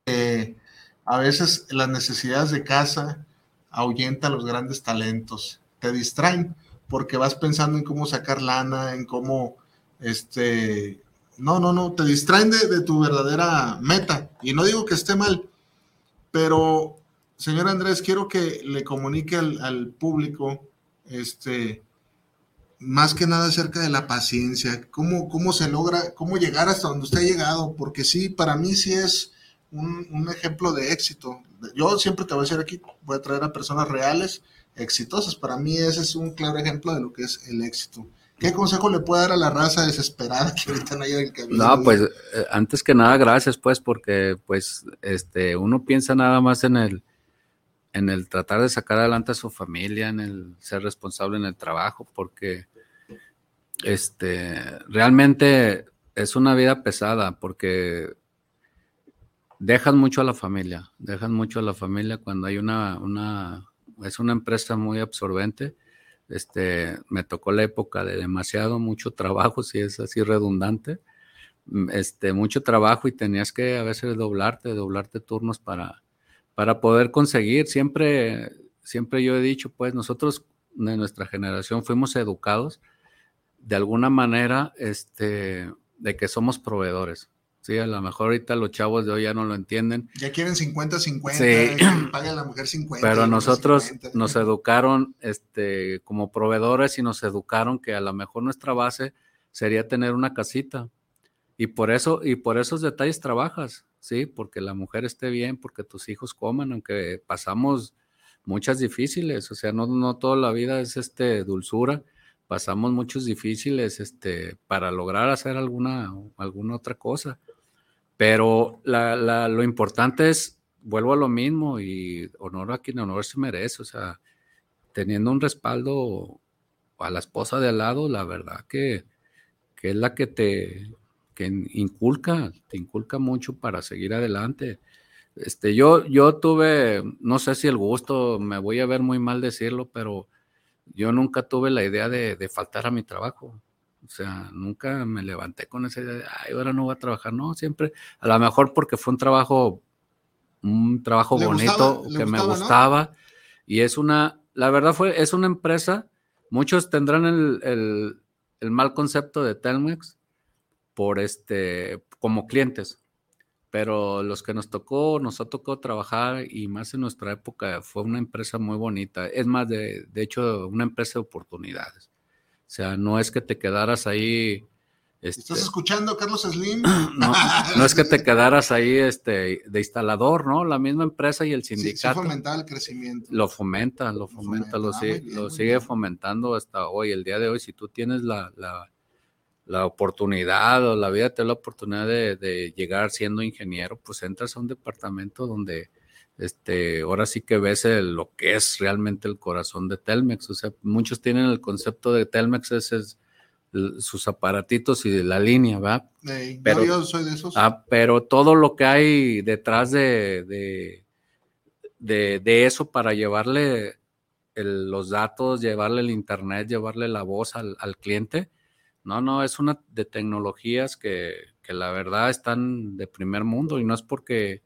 eh, a veces las necesidades de casa ahuyentan los grandes talentos, te distraen porque vas pensando en cómo sacar lana, en cómo, este, no, no, no, te distraen de, de tu verdadera meta. Y no digo que esté mal, pero, señor Andrés, quiero que le comunique al, al público, este, más que nada acerca de la paciencia, cómo, cómo se logra, cómo llegar hasta donde usted ha llegado, porque sí, para mí sí es un, un ejemplo de éxito. Yo siempre te voy a decir aquí, voy a traer a personas reales, exitosas. Para mí ese es un claro ejemplo de lo que es el éxito. ¿Qué consejo le puede dar a la raza desesperada que ahorita no llega el camino? No, pues eh, antes que nada, gracias, pues, porque pues este uno piensa nada más en el en el tratar de sacar adelante a su familia, en el ser responsable en el trabajo, porque este realmente es una vida pesada, porque dejan mucho a la familia, dejan mucho a la familia cuando hay una, una es una empresa muy absorbente. Este, me tocó la época de demasiado, mucho trabajo, si es así redundante, mm, este, mucho trabajo y tenías que a veces doblarte, doblarte turnos para, para poder conseguir. Siempre, siempre yo he dicho, pues nosotros de nuestra generación fuimos educados de alguna manera, este, de que somos proveedores. Sí, a lo mejor ahorita los chavos de hoy ya no lo entienden, Ya quieren 50-50, Sí. la mujer 50. y pero nosotros 50. nos educaron este, como proveedores y nos educaron que a lo mejor nuestra base sería tener una casita. Y por eso, y por esos detalles trabajas, ¿sí? Porque la mujer esté bien, porque tus hijos coman, aunque pasamos muchas difíciles, o sea, no, no toda la vida es este dulzura, pasamos muchos difíciles este, para lograr hacer alguna, alguna otra cosa. Pero la, la- lo importante es, vuelvo a lo mismo, y honor a quien honor se merece, o sea, teniendo un respaldo a la esposa de al lado, la verdad que, que es la que te que inculca, te inculca mucho para seguir adelante. Este, yo, yo tuve, no sé si el gusto, me voy a ver muy mal decirlo, pero yo nunca tuve la idea de, de faltar a mi trabajo. O sea, nunca me levanté con esa idea de, ay, ahora no voy a trabajar. No, siempre, a lo mejor porque fue un trabajo, un trabajo ¿Le bonito, que me gustaba, no? gustaba. Y es una, la verdad fue, es una empresa, muchos tendrán el, el- el mal concepto de Telmex por este, como clientes. Pero los que nos tocó, nos ha tocado trabajar y más en nuestra época fue una empresa muy bonita. Es más, de, de hecho, una empresa de oportunidades. O sea, no es que te quedaras ahí. Este, ¿Estás escuchando, Carlos Slim? no, no es que te quedaras ahí este, de instalador, ¿no? La misma empresa y el Sí, sindicato. sí fomentaba el crecimiento. Lo fomenta, lo fomenta, lo, fomenta. Ah, sigue, bien, lo sigue bien. fomentando hasta hoy. El día de hoy, si tú tienes la, la, la oportunidad o la vida te da la oportunidad de, de llegar siendo ingeniero, pues entras a un departamento donde este, ahora sí que ves el- lo que es realmente el corazón de Telmex. O sea, muchos tienen el concepto de Telmex, ese es sus aparatitos y de la línea, ¿va? No, Pero- yo soy de esos. Ah, pero todo lo que hay detrás de, de, de- de eso para llevarle el- los datos, llevarle el internet, llevarle la voz al, al cliente, no, no, es una de tecnologías que, que la verdad están de primer mundo y no es porque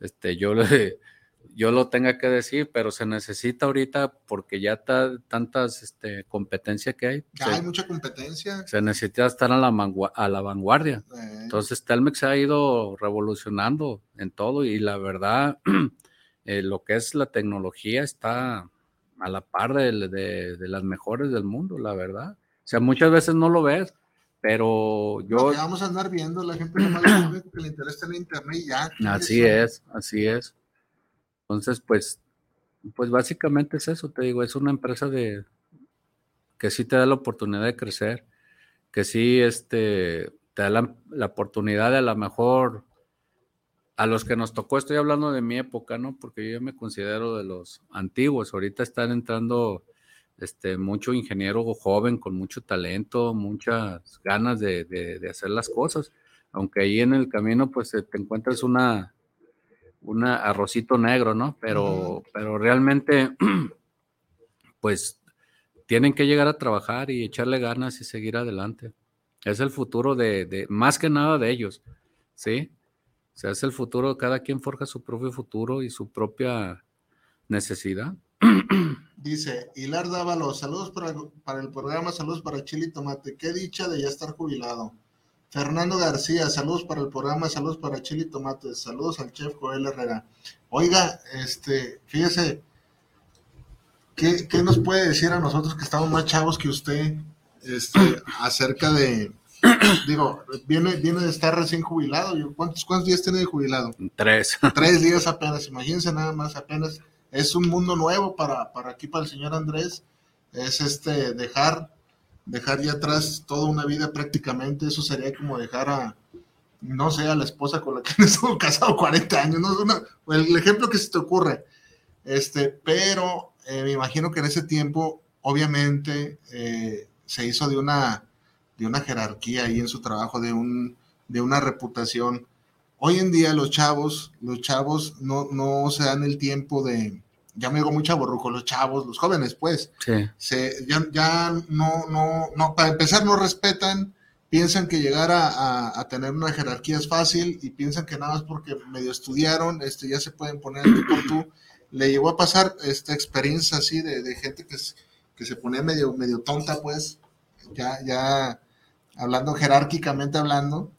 este, yo, le, yo lo tenga que decir, pero se necesita ahorita porque ya está tantas este, competencia que hay. Ya se- hay mucha competencia. se necesita estar a la, mangua- a la vanguardia. Eh, Entonces, Telmex se ha ido revolucionando en todo y la verdad, eh, lo que es la tecnología está a la par de, de- de las mejores del mundo, la verdad. O sea, muchas veces no lo ves, pero yo, vamos a andar viendo, la gente nomás lo le interesa en internet y ya. así es, así es. Entonces, pues, pues básicamente es eso, te digo, es una empresa de que sí te da la oportunidad de crecer, que sí este, te da la, la oportunidad de a lo mejor a los que nos tocó, estoy hablando de mi época, ¿no? Porque yo me considero de los antiguos. Ahorita están entrando este, mucho ingeniero joven con mucho talento, muchas ganas de, de- de hacer las cosas. Aunque ahí en el camino, pues eh, te encuentras una, una arrocito negro, ¿no? Pero, pero realmente, pues tienen que llegar a trabajar y echarle ganas y seguir adelante. Es el futuro de, de más que nada de ellos, ¿sí? O sea, es el futuro, cada quien forja su propio futuro y su propia necesidad. Dice Hilar Dávalos, saludos para, para el programa, saludos para Chile y Tomate. Qué dicha de ya estar jubilado. Fernando García, saludos para el programa, saludos para Chile y Tomate, saludos al chef Joel Herrera. Oiga, este, fíjese, ¿qué, qué nos puede decir a nosotros que estamos más chavos que usted este, acerca de, digo, viene, viene de estar recién jubilado? ¿cuántos, ¿Cuántos días tiene de jubilado? Tres. Tres días apenas, imagínense nada más, apenas. Es un mundo nuevo para, para aquí, para el señor Andrés. Es este, dejar, dejar ya atrás toda una vida prácticamente. Eso sería como dejar a, no sé, a la esposa con la que estuvo casado 40 años. ¿no? Una- el ejemplo que se te ocurre. Este, pero eh, me imagino que en ese tiempo, obviamente, eh, se hizo de una, de una jerarquía ahí en su trabajo, de, un, de una reputación. Hoy en día los chavos, los chavos no, no se dan el tiempo de, ya me digo muy chaborruco, los chavos, los jóvenes pues, Sí. se, ya, ya no, no, no, para empezar no respetan, piensan que llegar a, a- a tener una jerarquía es fácil y piensan que nada más porque medio estudiaron, este, ya se pueden poner tú por tú. Le llegó a pasar esta experiencia así de, de gente que, que se ponía medio, medio tonta pues, ya, ya hablando jerárquicamente hablando.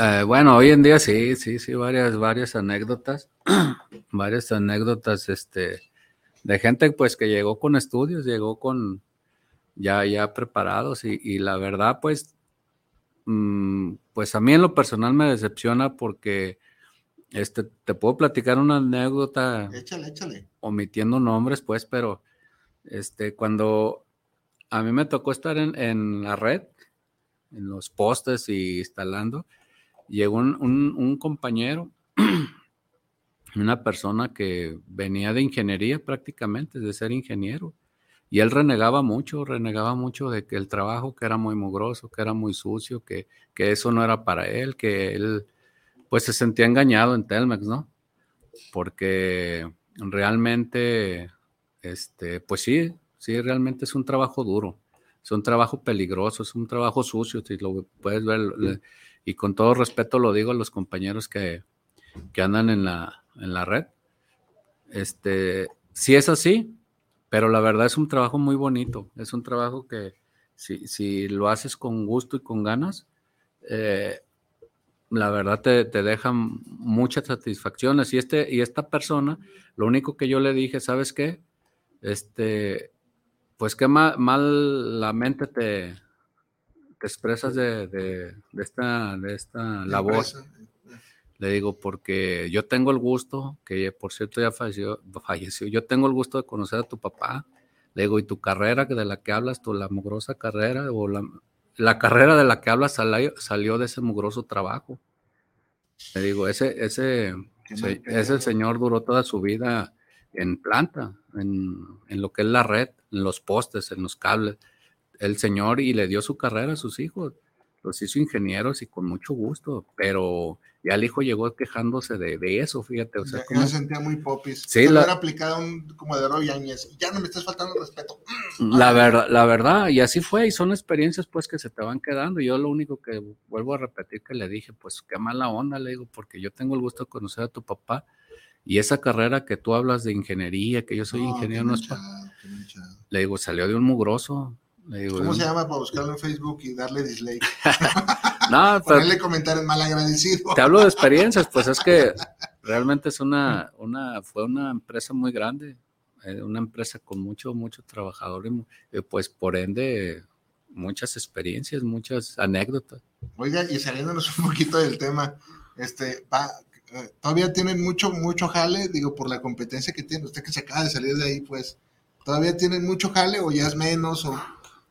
Eh, bueno, hoy en día sí, sí, sí, varias, varias anécdotas, varias anécdotas, este, de gente pues que llegó con estudios, llegó con ya, ya preparados y, y la verdad pues, mm, pues a mí en lo personal me decepciona porque, este, te puedo platicar una anécdota Échale, échale. omitiendo nombres, pues, pero este, cuando a mí me tocó estar en, en la red, en los postes y instalando, llegó un, un- compañero, una persona que venía de ingeniería prácticamente, de ser ingeniero, y él renegaba mucho, renegaba mucho de que el trabajo que era muy mugroso, que era muy sucio, que, que eso no era para él, que él pues se sentía engañado en Telmex, ¿no? Porque realmente, este, pues sí, sí, realmente es un trabajo duro, es un trabajo peligroso, es un trabajo sucio, si lo puedes ver, y con todo respeto lo digo a los compañeros que, que andan en la, en la red. Este, sí es así, pero la verdad es un trabajo muy bonito, es un trabajo que si, si lo haces con gusto y con ganas, eh, la verdad te, te deja muchas satisfacciones. Y, este, y esta persona, lo único que yo le dije, ¿sabes qué? Este, pues qué mal, mal la mente te, te expresas de, de, de esta, de esta labor. Empresa. Le digo, porque yo tengo el gusto, que por cierto ya falleció, falleció, yo tengo el gusto de conocer a tu papá. Le digo, ¿y tu carrera de la que hablas, tu la mugrosa carrera o la, la carrera de la que hablas salió, salió de ese mugroso trabajo? Le digo, ese, ese, se- ese señor duró toda su vida en planta, en, en lo que es la red, en los postes, en los cables. El señor y le dio su carrera a sus hijos. Los hizo ingenieros y con mucho gusto, pero ya el hijo llegó quejándose de, de eso, fíjate. O sea, Ya, como- se sentía muy popis. Sí, la- aplicado un comodero Yáñez. Ya no me estás faltando el respeto. La verdad, la verdad, y así fue, y son experiencias pues que se te van quedando. Yo lo único que vuelvo a repetir que le dije, pues qué mala onda, le digo, porque yo tengo el gusto de conocer a tu papá y esa carrera que tú hablas de ingeniería, que yo soy No, ingeniero, no es pa- le digo, salió de un mugroso. Le digo, ¿Cómo se llama para buscarlo en Facebook y darle dislike? No, pero Ponerle comentarios mal agradecido. te hablo de experiencias, pues es que realmente es una, una, fue una empresa muy grande, eh, una empresa con mucho, mucho trabajador y eh, pues por ende muchas experiencias, muchas anécdotas. Oiga, y saliéndonos un poquito del tema, este, va, eh, todavía tienen mucho, mucho jale, digo, por la competencia que tiene. Usted que se acaba de salir de ahí, pues, ¿todavía tienen mucho jale o ya es menos? O...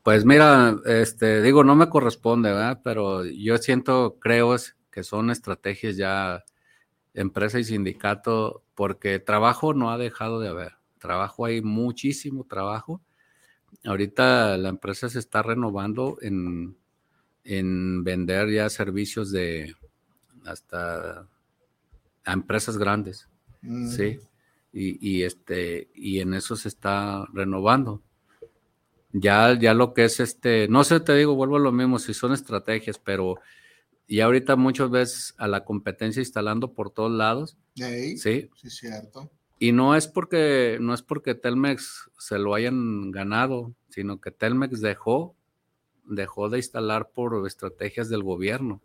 Pues mira, este, digo, no me corresponde, ¿verdad? Pero yo siento, creo es que son estrategias ya empresa y sindicato, porque trabajo no ha dejado de haber. Trabajo hay muchísimo trabajo. Ahorita la empresa se está renovando en, en vender ya servicios de hasta a empresas grandes, Mm, sí. Y, y este, y en eso se está renovando. Ya, ya lo que es este, no sé, te digo, vuelvo a lo mismo, si son estrategias, pero ya ahorita muchas veces a la competencia instalando por todos lados, ey, sí, sí, cierto. y no es porque, no es porque Telmex se lo hayan ganado, sino que Telmex dejó, dejó de instalar por estrategias del gobierno.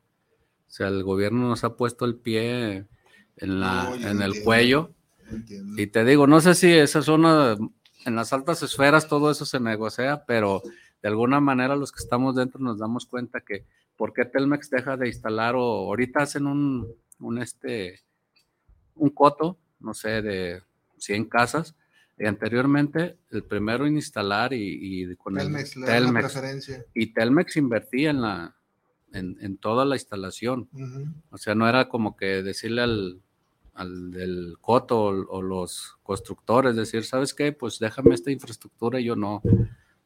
O sea, el gobierno nos ha puesto el pie en, la, No, en el cuello. Entiendo. Y te digo, no sé si esa zona, en las altas esferas, todo eso se negocia, pero de alguna manera los que estamos dentro nos damos cuenta que por qué Telmex deja de instalar o ahorita hacen un, un este, un coto, no sé, de 100 casas, y anteriormente el primero en instalar y, y con Telmex, el Telmex, y Telmex invertía en la, en, en toda la instalación. O sea, no era como que decirle al, al del coto o, o los constructores, decir, ¿sabes qué? Pues déjame esta infraestructura y yo no.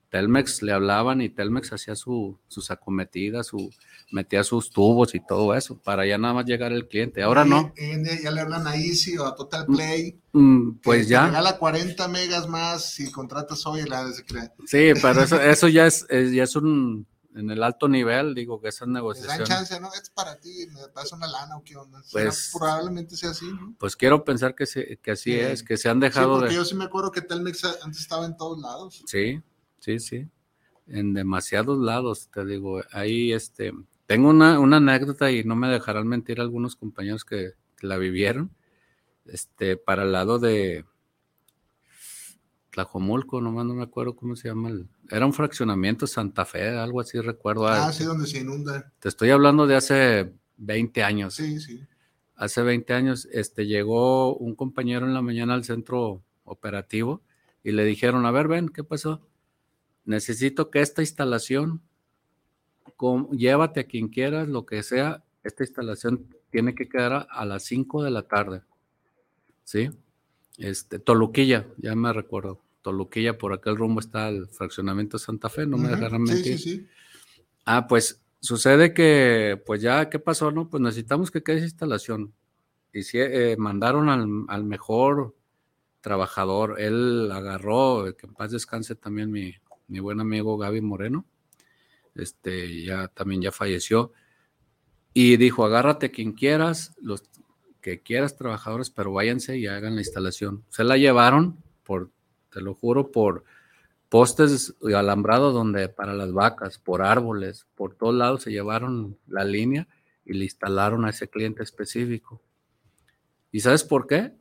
Telmex le hablaban y Telmex hacía su, sus acometidas, su, metía sus tubos y todo eso, para ya nada más llegar el cliente. Ahora Y- no. y ya le hablan a Easy o a Total Play. Mm, que Pues te ya. regala 40 megas más si contratas hoy la. Sí, pero eso, eso ya es, es- ya es un, en el alto nivel, digo que esas Les dan negociaciones. chance, ¿no? Es para ti, me pasa una lana o qué onda. Pues- probablemente sea así, ¿no? Pues quiero pensar que, se- que así Sí. es, que se han Sí, dejado porque de... yo sí me acuerdo que Telmex antes estaba en todos lados. Sí, sí, sí. En demasiados lados, te digo. Ahí, este, tengo una, una anécdota y no me dejarán mentir algunos compañeros que la vivieron. Este, para el lado de Tlajomulco, nomás no me acuerdo cómo se llama. el- era un fraccionamiento Santa Fe, algo así recuerdo. Ah, Ah, sí, donde se inunda. Te estoy hablando de hace 20 años. Sí, sí. Hace 20 años, este, llegó un compañero en la mañana al centro operativo y le dijeron, a ver, ven, ¿qué pasó? Necesito que esta instalación, con- llévate a quien quieras, lo que sea, esta instalación tiene que quedar a, a las 5 de la tarde. ¿Sí? Este, Toluquilla, ya me recuerdo. Toluquilla, por aquel rumbo está el fraccionamiento Santa Fe, no me dejarán mentir. sí, sí. Ah, pues sucede que, pues ya, ¿qué pasó? No, pues necesitamos que quede esa instalación. Y sí, eh, mandaron al, al mejor trabajador. Él agarró, que en paz descanse también mi, mi buen amigo Gaby Moreno. Este, ya también ya falleció. Y dijo, agárrate quien quieras, los que quieras trabajadores, pero váyanse y hagan la instalación. Se la llevaron, por, te lo juro, por postes y alambrado donde para las vacas, por árboles, por todos lados se llevaron la línea y le instalaron a ese cliente específico. ¿Y sabes por qué?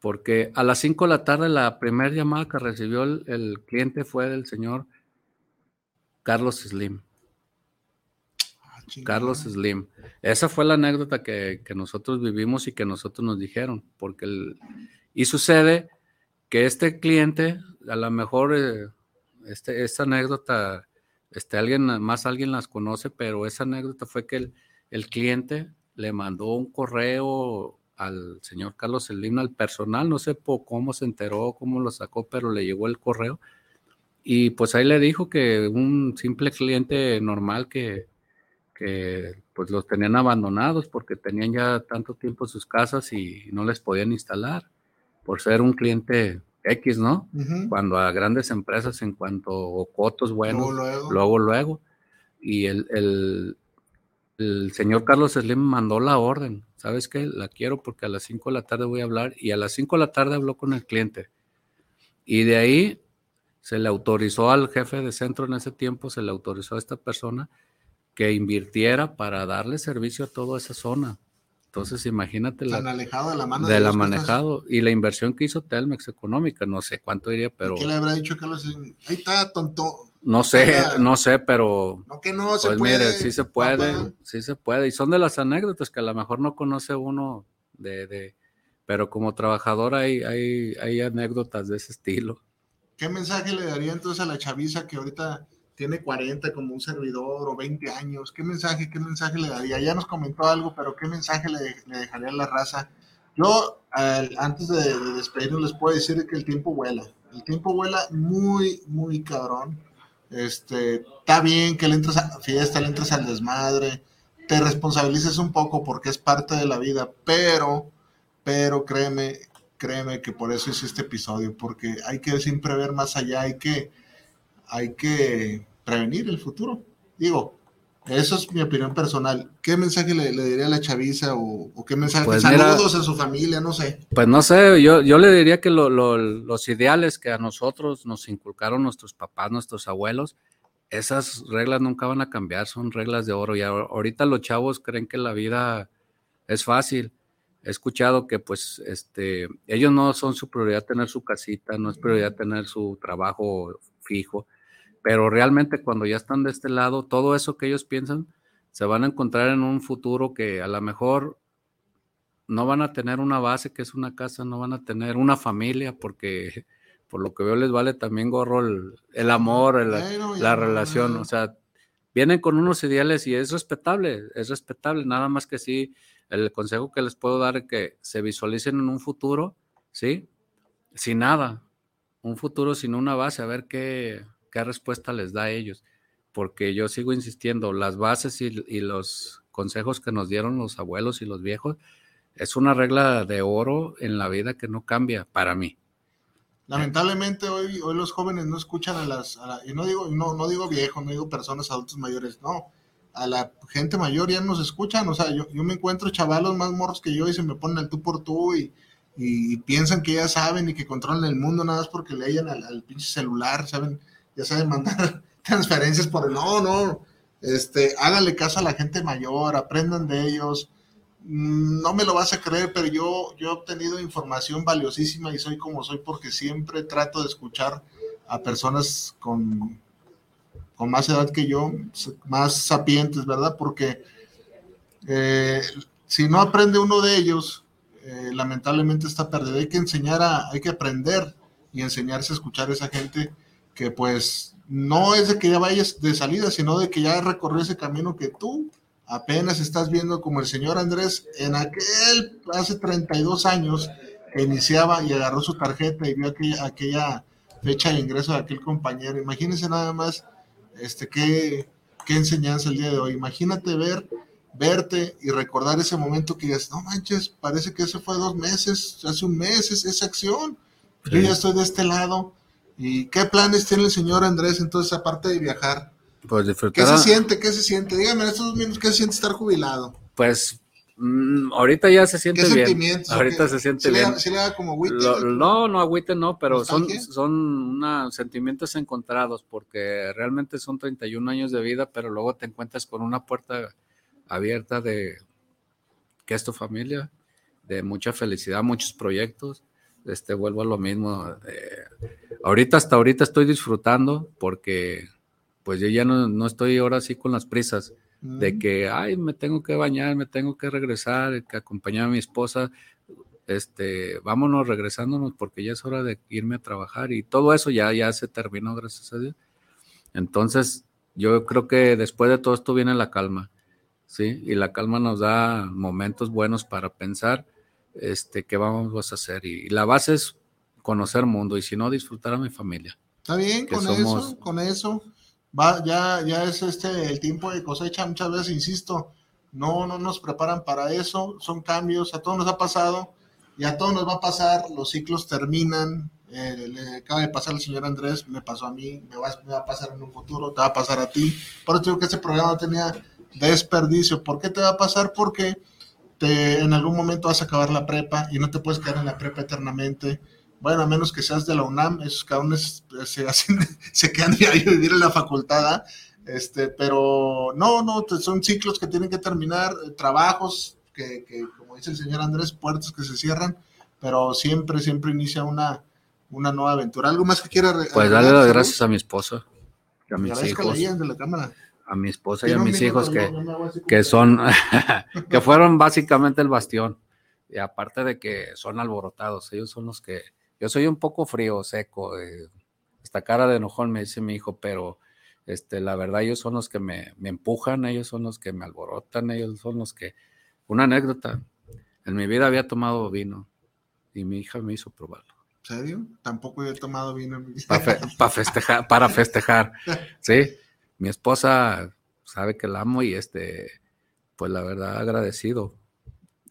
Porque a las 5 de la tarde la primera llamada que recibió el, el cliente fue del señor Carlos Slim. Carlos Slim. Esa fue la anécdota que, que, nosotros vivimos y que nosotros nos dijeron, porque el, y sucede que este cliente, a lo mejor eh, este, esta anécdota, este, alguien más alguien las conoce, pero esa anécdota fue que el, el cliente le mandó un correo al señor Carlos Slim, al personal, no sé cómo se enteró, cómo lo sacó, pero le llegó el correo. Y pues ahí le dijo que un simple cliente normal que, que pues los tenían abandonados porque tenían ya tanto tiempo sus casas y no les podían instalar por ser un cliente X, ¿no? Cuando a grandes empresas en cuanto a cotos buenos, luego, luego. Y el, el, el, señor Carlos Slim mandó la orden, ¿sabes qué? La quiero porque a las 5 de la tarde voy a hablar y a las 5 de la tarde habló con el cliente. Y de ahí se le autorizó al jefe de centro en ese tiempo, se le autorizó a esta persona que invirtiera para darle servicio a toda esa zona. Entonces, imagínate la, alejado de la mano de, la manejado y la inversión que hizo Telmex económica, no sé cuánto diría, pero. ¿Qué le habrá dicho Carlos? Ahí está, tonto. No sé, no sé, pero. No que no se pues puede. Mire, sí se puede, sí se puede. Y son de las anécdotas que a lo mejor no conoce uno de, de pero como trabajador hay, hay, hay anécdotas de ese estilo. ¿Qué mensaje le daría entonces a la chaviza que ahorita tiene 40 como un servidor o 20 años, ¿qué mensaje, qué mensaje le daría? Ya nos comentó algo, pero ¿qué mensaje le, dejaría a la raza? Yo, antes de, despedirnos, les puedo decir que el tiempo vuela. El tiempo vuela muy, muy cabrón. Este, está bien que le entres a la fiesta, le entres al desmadre, te responsabilices un poco porque es parte de la vida, pero, pero créeme, créeme que por eso hice este episodio, porque hay que siempre ver más allá, hay que, hay que prevenir el futuro. Digo, eso es mi opinión personal. ¿Qué mensaje le, diría a la chaviza o, qué mensaje? Pues Saludos a su familia, no sé. Pues no sé, yo, yo le diría que los ideales que a nosotros nos inculcaron nuestros papás, nuestros abuelos, esas reglas nunca van a cambiar, son reglas de oro. Y ahorita los chavos creen que la vida es fácil. He escuchado que pues este, ellos no son su prioridad tener su casita, no es prioridad tener su trabajo fijo pero realmente cuando ya están de este lado, todo eso que ellos piensan, se van a encontrar en un futuro que a lo mejor no van a tener una base que es una casa, no van a tener una familia, porque por lo que veo les vale también gorro el, amor, la relación, o sea, vienen con unos ideales y es respetable, es respetable, nada más que sí, el consejo que les puedo dar es que se visualicen en un futuro, ¿sí? Sin nada, un futuro sin una base, a ver qué, qué respuesta les da a ellos. Porque yo sigo insistiendo, las bases y, los consejos que nos dieron los abuelos y los viejos es una regla de oro en la vida que no cambia para mí. Lamentablemente hoy, hoy los jóvenes no escuchan a las, y no digo, no, no digo viejos, no digo personas adultos mayores, no, a la gente mayor ya nos escuchan, o sea, yo, yo me encuentro chavalos más morros que yo y se me ponen el tú por tú y, y, piensan que ya saben y que controlan el mundo nada más porque leían al, al pinche celular, saben, ya saben mandar transferencias por no, no, este, háganle caso a la gente mayor, aprendan de ellos. Mm, no me lo vas a creer, pero yo, yo he obtenido información valiosísima y soy como soy porque siempre trato de escuchar a personas con, con más edad que yo, más sapientes, ¿verdad? Porque eh, si no aprende uno de ellos, eh, lamentablemente está perdido. Hay que enseñar a, hay que aprender y enseñarse a escuchar a esa gente que pues no es de que ya vayas de salida, sino de que ya recorrió ese camino que tú apenas estás viendo como el señor Andrés en aquel, hace 32 años, que iniciaba y agarró su tarjeta y vio aquella, aquella fecha de ingreso de aquel compañero. Imagínense nada más este, qué, qué enseñanza el día de hoy. Imagínate ver, verte y recordar ese momento que dices, no manches, parece que eso fue dos meses, hace un mes, esa acción. Yo ya estoy de este lado ¿Y qué planes tiene el señor Andrés entonces aparte de viajar? Pues disfrutar. ¿Qué se siente? ¿Qué se siente? Dígame en estos dos minutos, ¿qué se siente estar jubilado? Pues mm, ahorita ya se siente ¿Qué bien. Sentimientos, ahorita se siente bien. ¿Sí le da como agüite? no, no agüite no, pero son, son una, sentimientos encontrados porque realmente son 31 años de vida, pero luego te encuentras con una puerta abierta de que es tu familia, de mucha felicidad, muchos proyectos. Este, vuelvo a lo mismo. eh, ahorita, hasta ahorita estoy disfrutando porque pues yo ya no, no estoy ahora sí con las prisas de Mm. que, ay, me tengo que bañar, me tengo que regresar, que acompañar a mi esposa, este, vámonos regresándonos porque ya es hora de irme a trabajar y todo eso ya, ya se terminó, gracias a Dios. Entonces, yo creo que después de todo esto viene la calma, ¿sí? Y la calma nos da momentos buenos para pensar, este, qué vamos a hacer. Y, la base es conocer mundo y si no, disfrutar a mi familia. Está bien, que con somos- eso, con eso. Va, ya, ya es este el tiempo de cosecha, muchas veces insisto, no, no nos preparan para eso, son cambios, a todos nos ha pasado y a todos nos va a pasar, los ciclos terminan, eh, le acaba de pasar al señor Andrés, me pasó a mí, me va, me va a pasar en un futuro, te va a pasar a ti, por eso digo que este programa no tenía desperdicio, ¿por qué te va a pasar? Porque te, en algún momento vas a acabar la prepa y no te puedes quedar en la prepa eternamente. Bueno, a menos que seas de la UNAM, esos cabrones eh, se, hacen, se quedan ahí a vivir en la facultad, ¿ah? este, pero no, no, son ciclos que tienen que terminar, eh, trabajos que, que, como dice el señor Andrés, puertas que se cierran, pero siempre, siempre inicia una, una nueva aventura. ¿Algo más que quiera? Pues darle las gracias a mi esposa, a mis hijos, ahí, ande la cámara. a mi esposa y a mis hijos que que- son, que fueron básicamente el bastión. Y aparte de que son alborotados, ellos son los que, yo soy un poco frío, seco, eh, esta cara de enojón me dice mi hijo, pero este, la verdad ellos son los que me, me empujan, ellos son los que me alborotan, ellos son los que, una anécdota, en mi vida había tomado vino y mi hija me hizo probarlo. ¿En serio? Tampoco he tomado vino. en mi vida. Para festejar, para festejar, ¿sí? Mi esposa sabe que la amo y este, pues la verdad agradecido,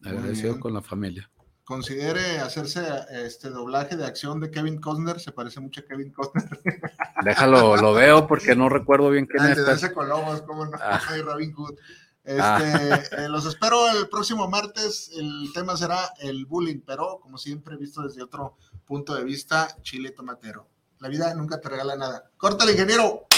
agradecido con la familia. Considere hacerse este doblaje de acción de Kevin Costner, se parece mucho a Kevin Costner. Déjalo, lo veo porque no recuerdo bien quién es. de cómo no, Ah. Robin Hood. Este, Ah. eh, los espero el próximo martes. El tema será el bullying, pero como siempre, visto desde otro punto de vista, chile tomatero. La vida nunca te regala nada. Córtale, ingeniero.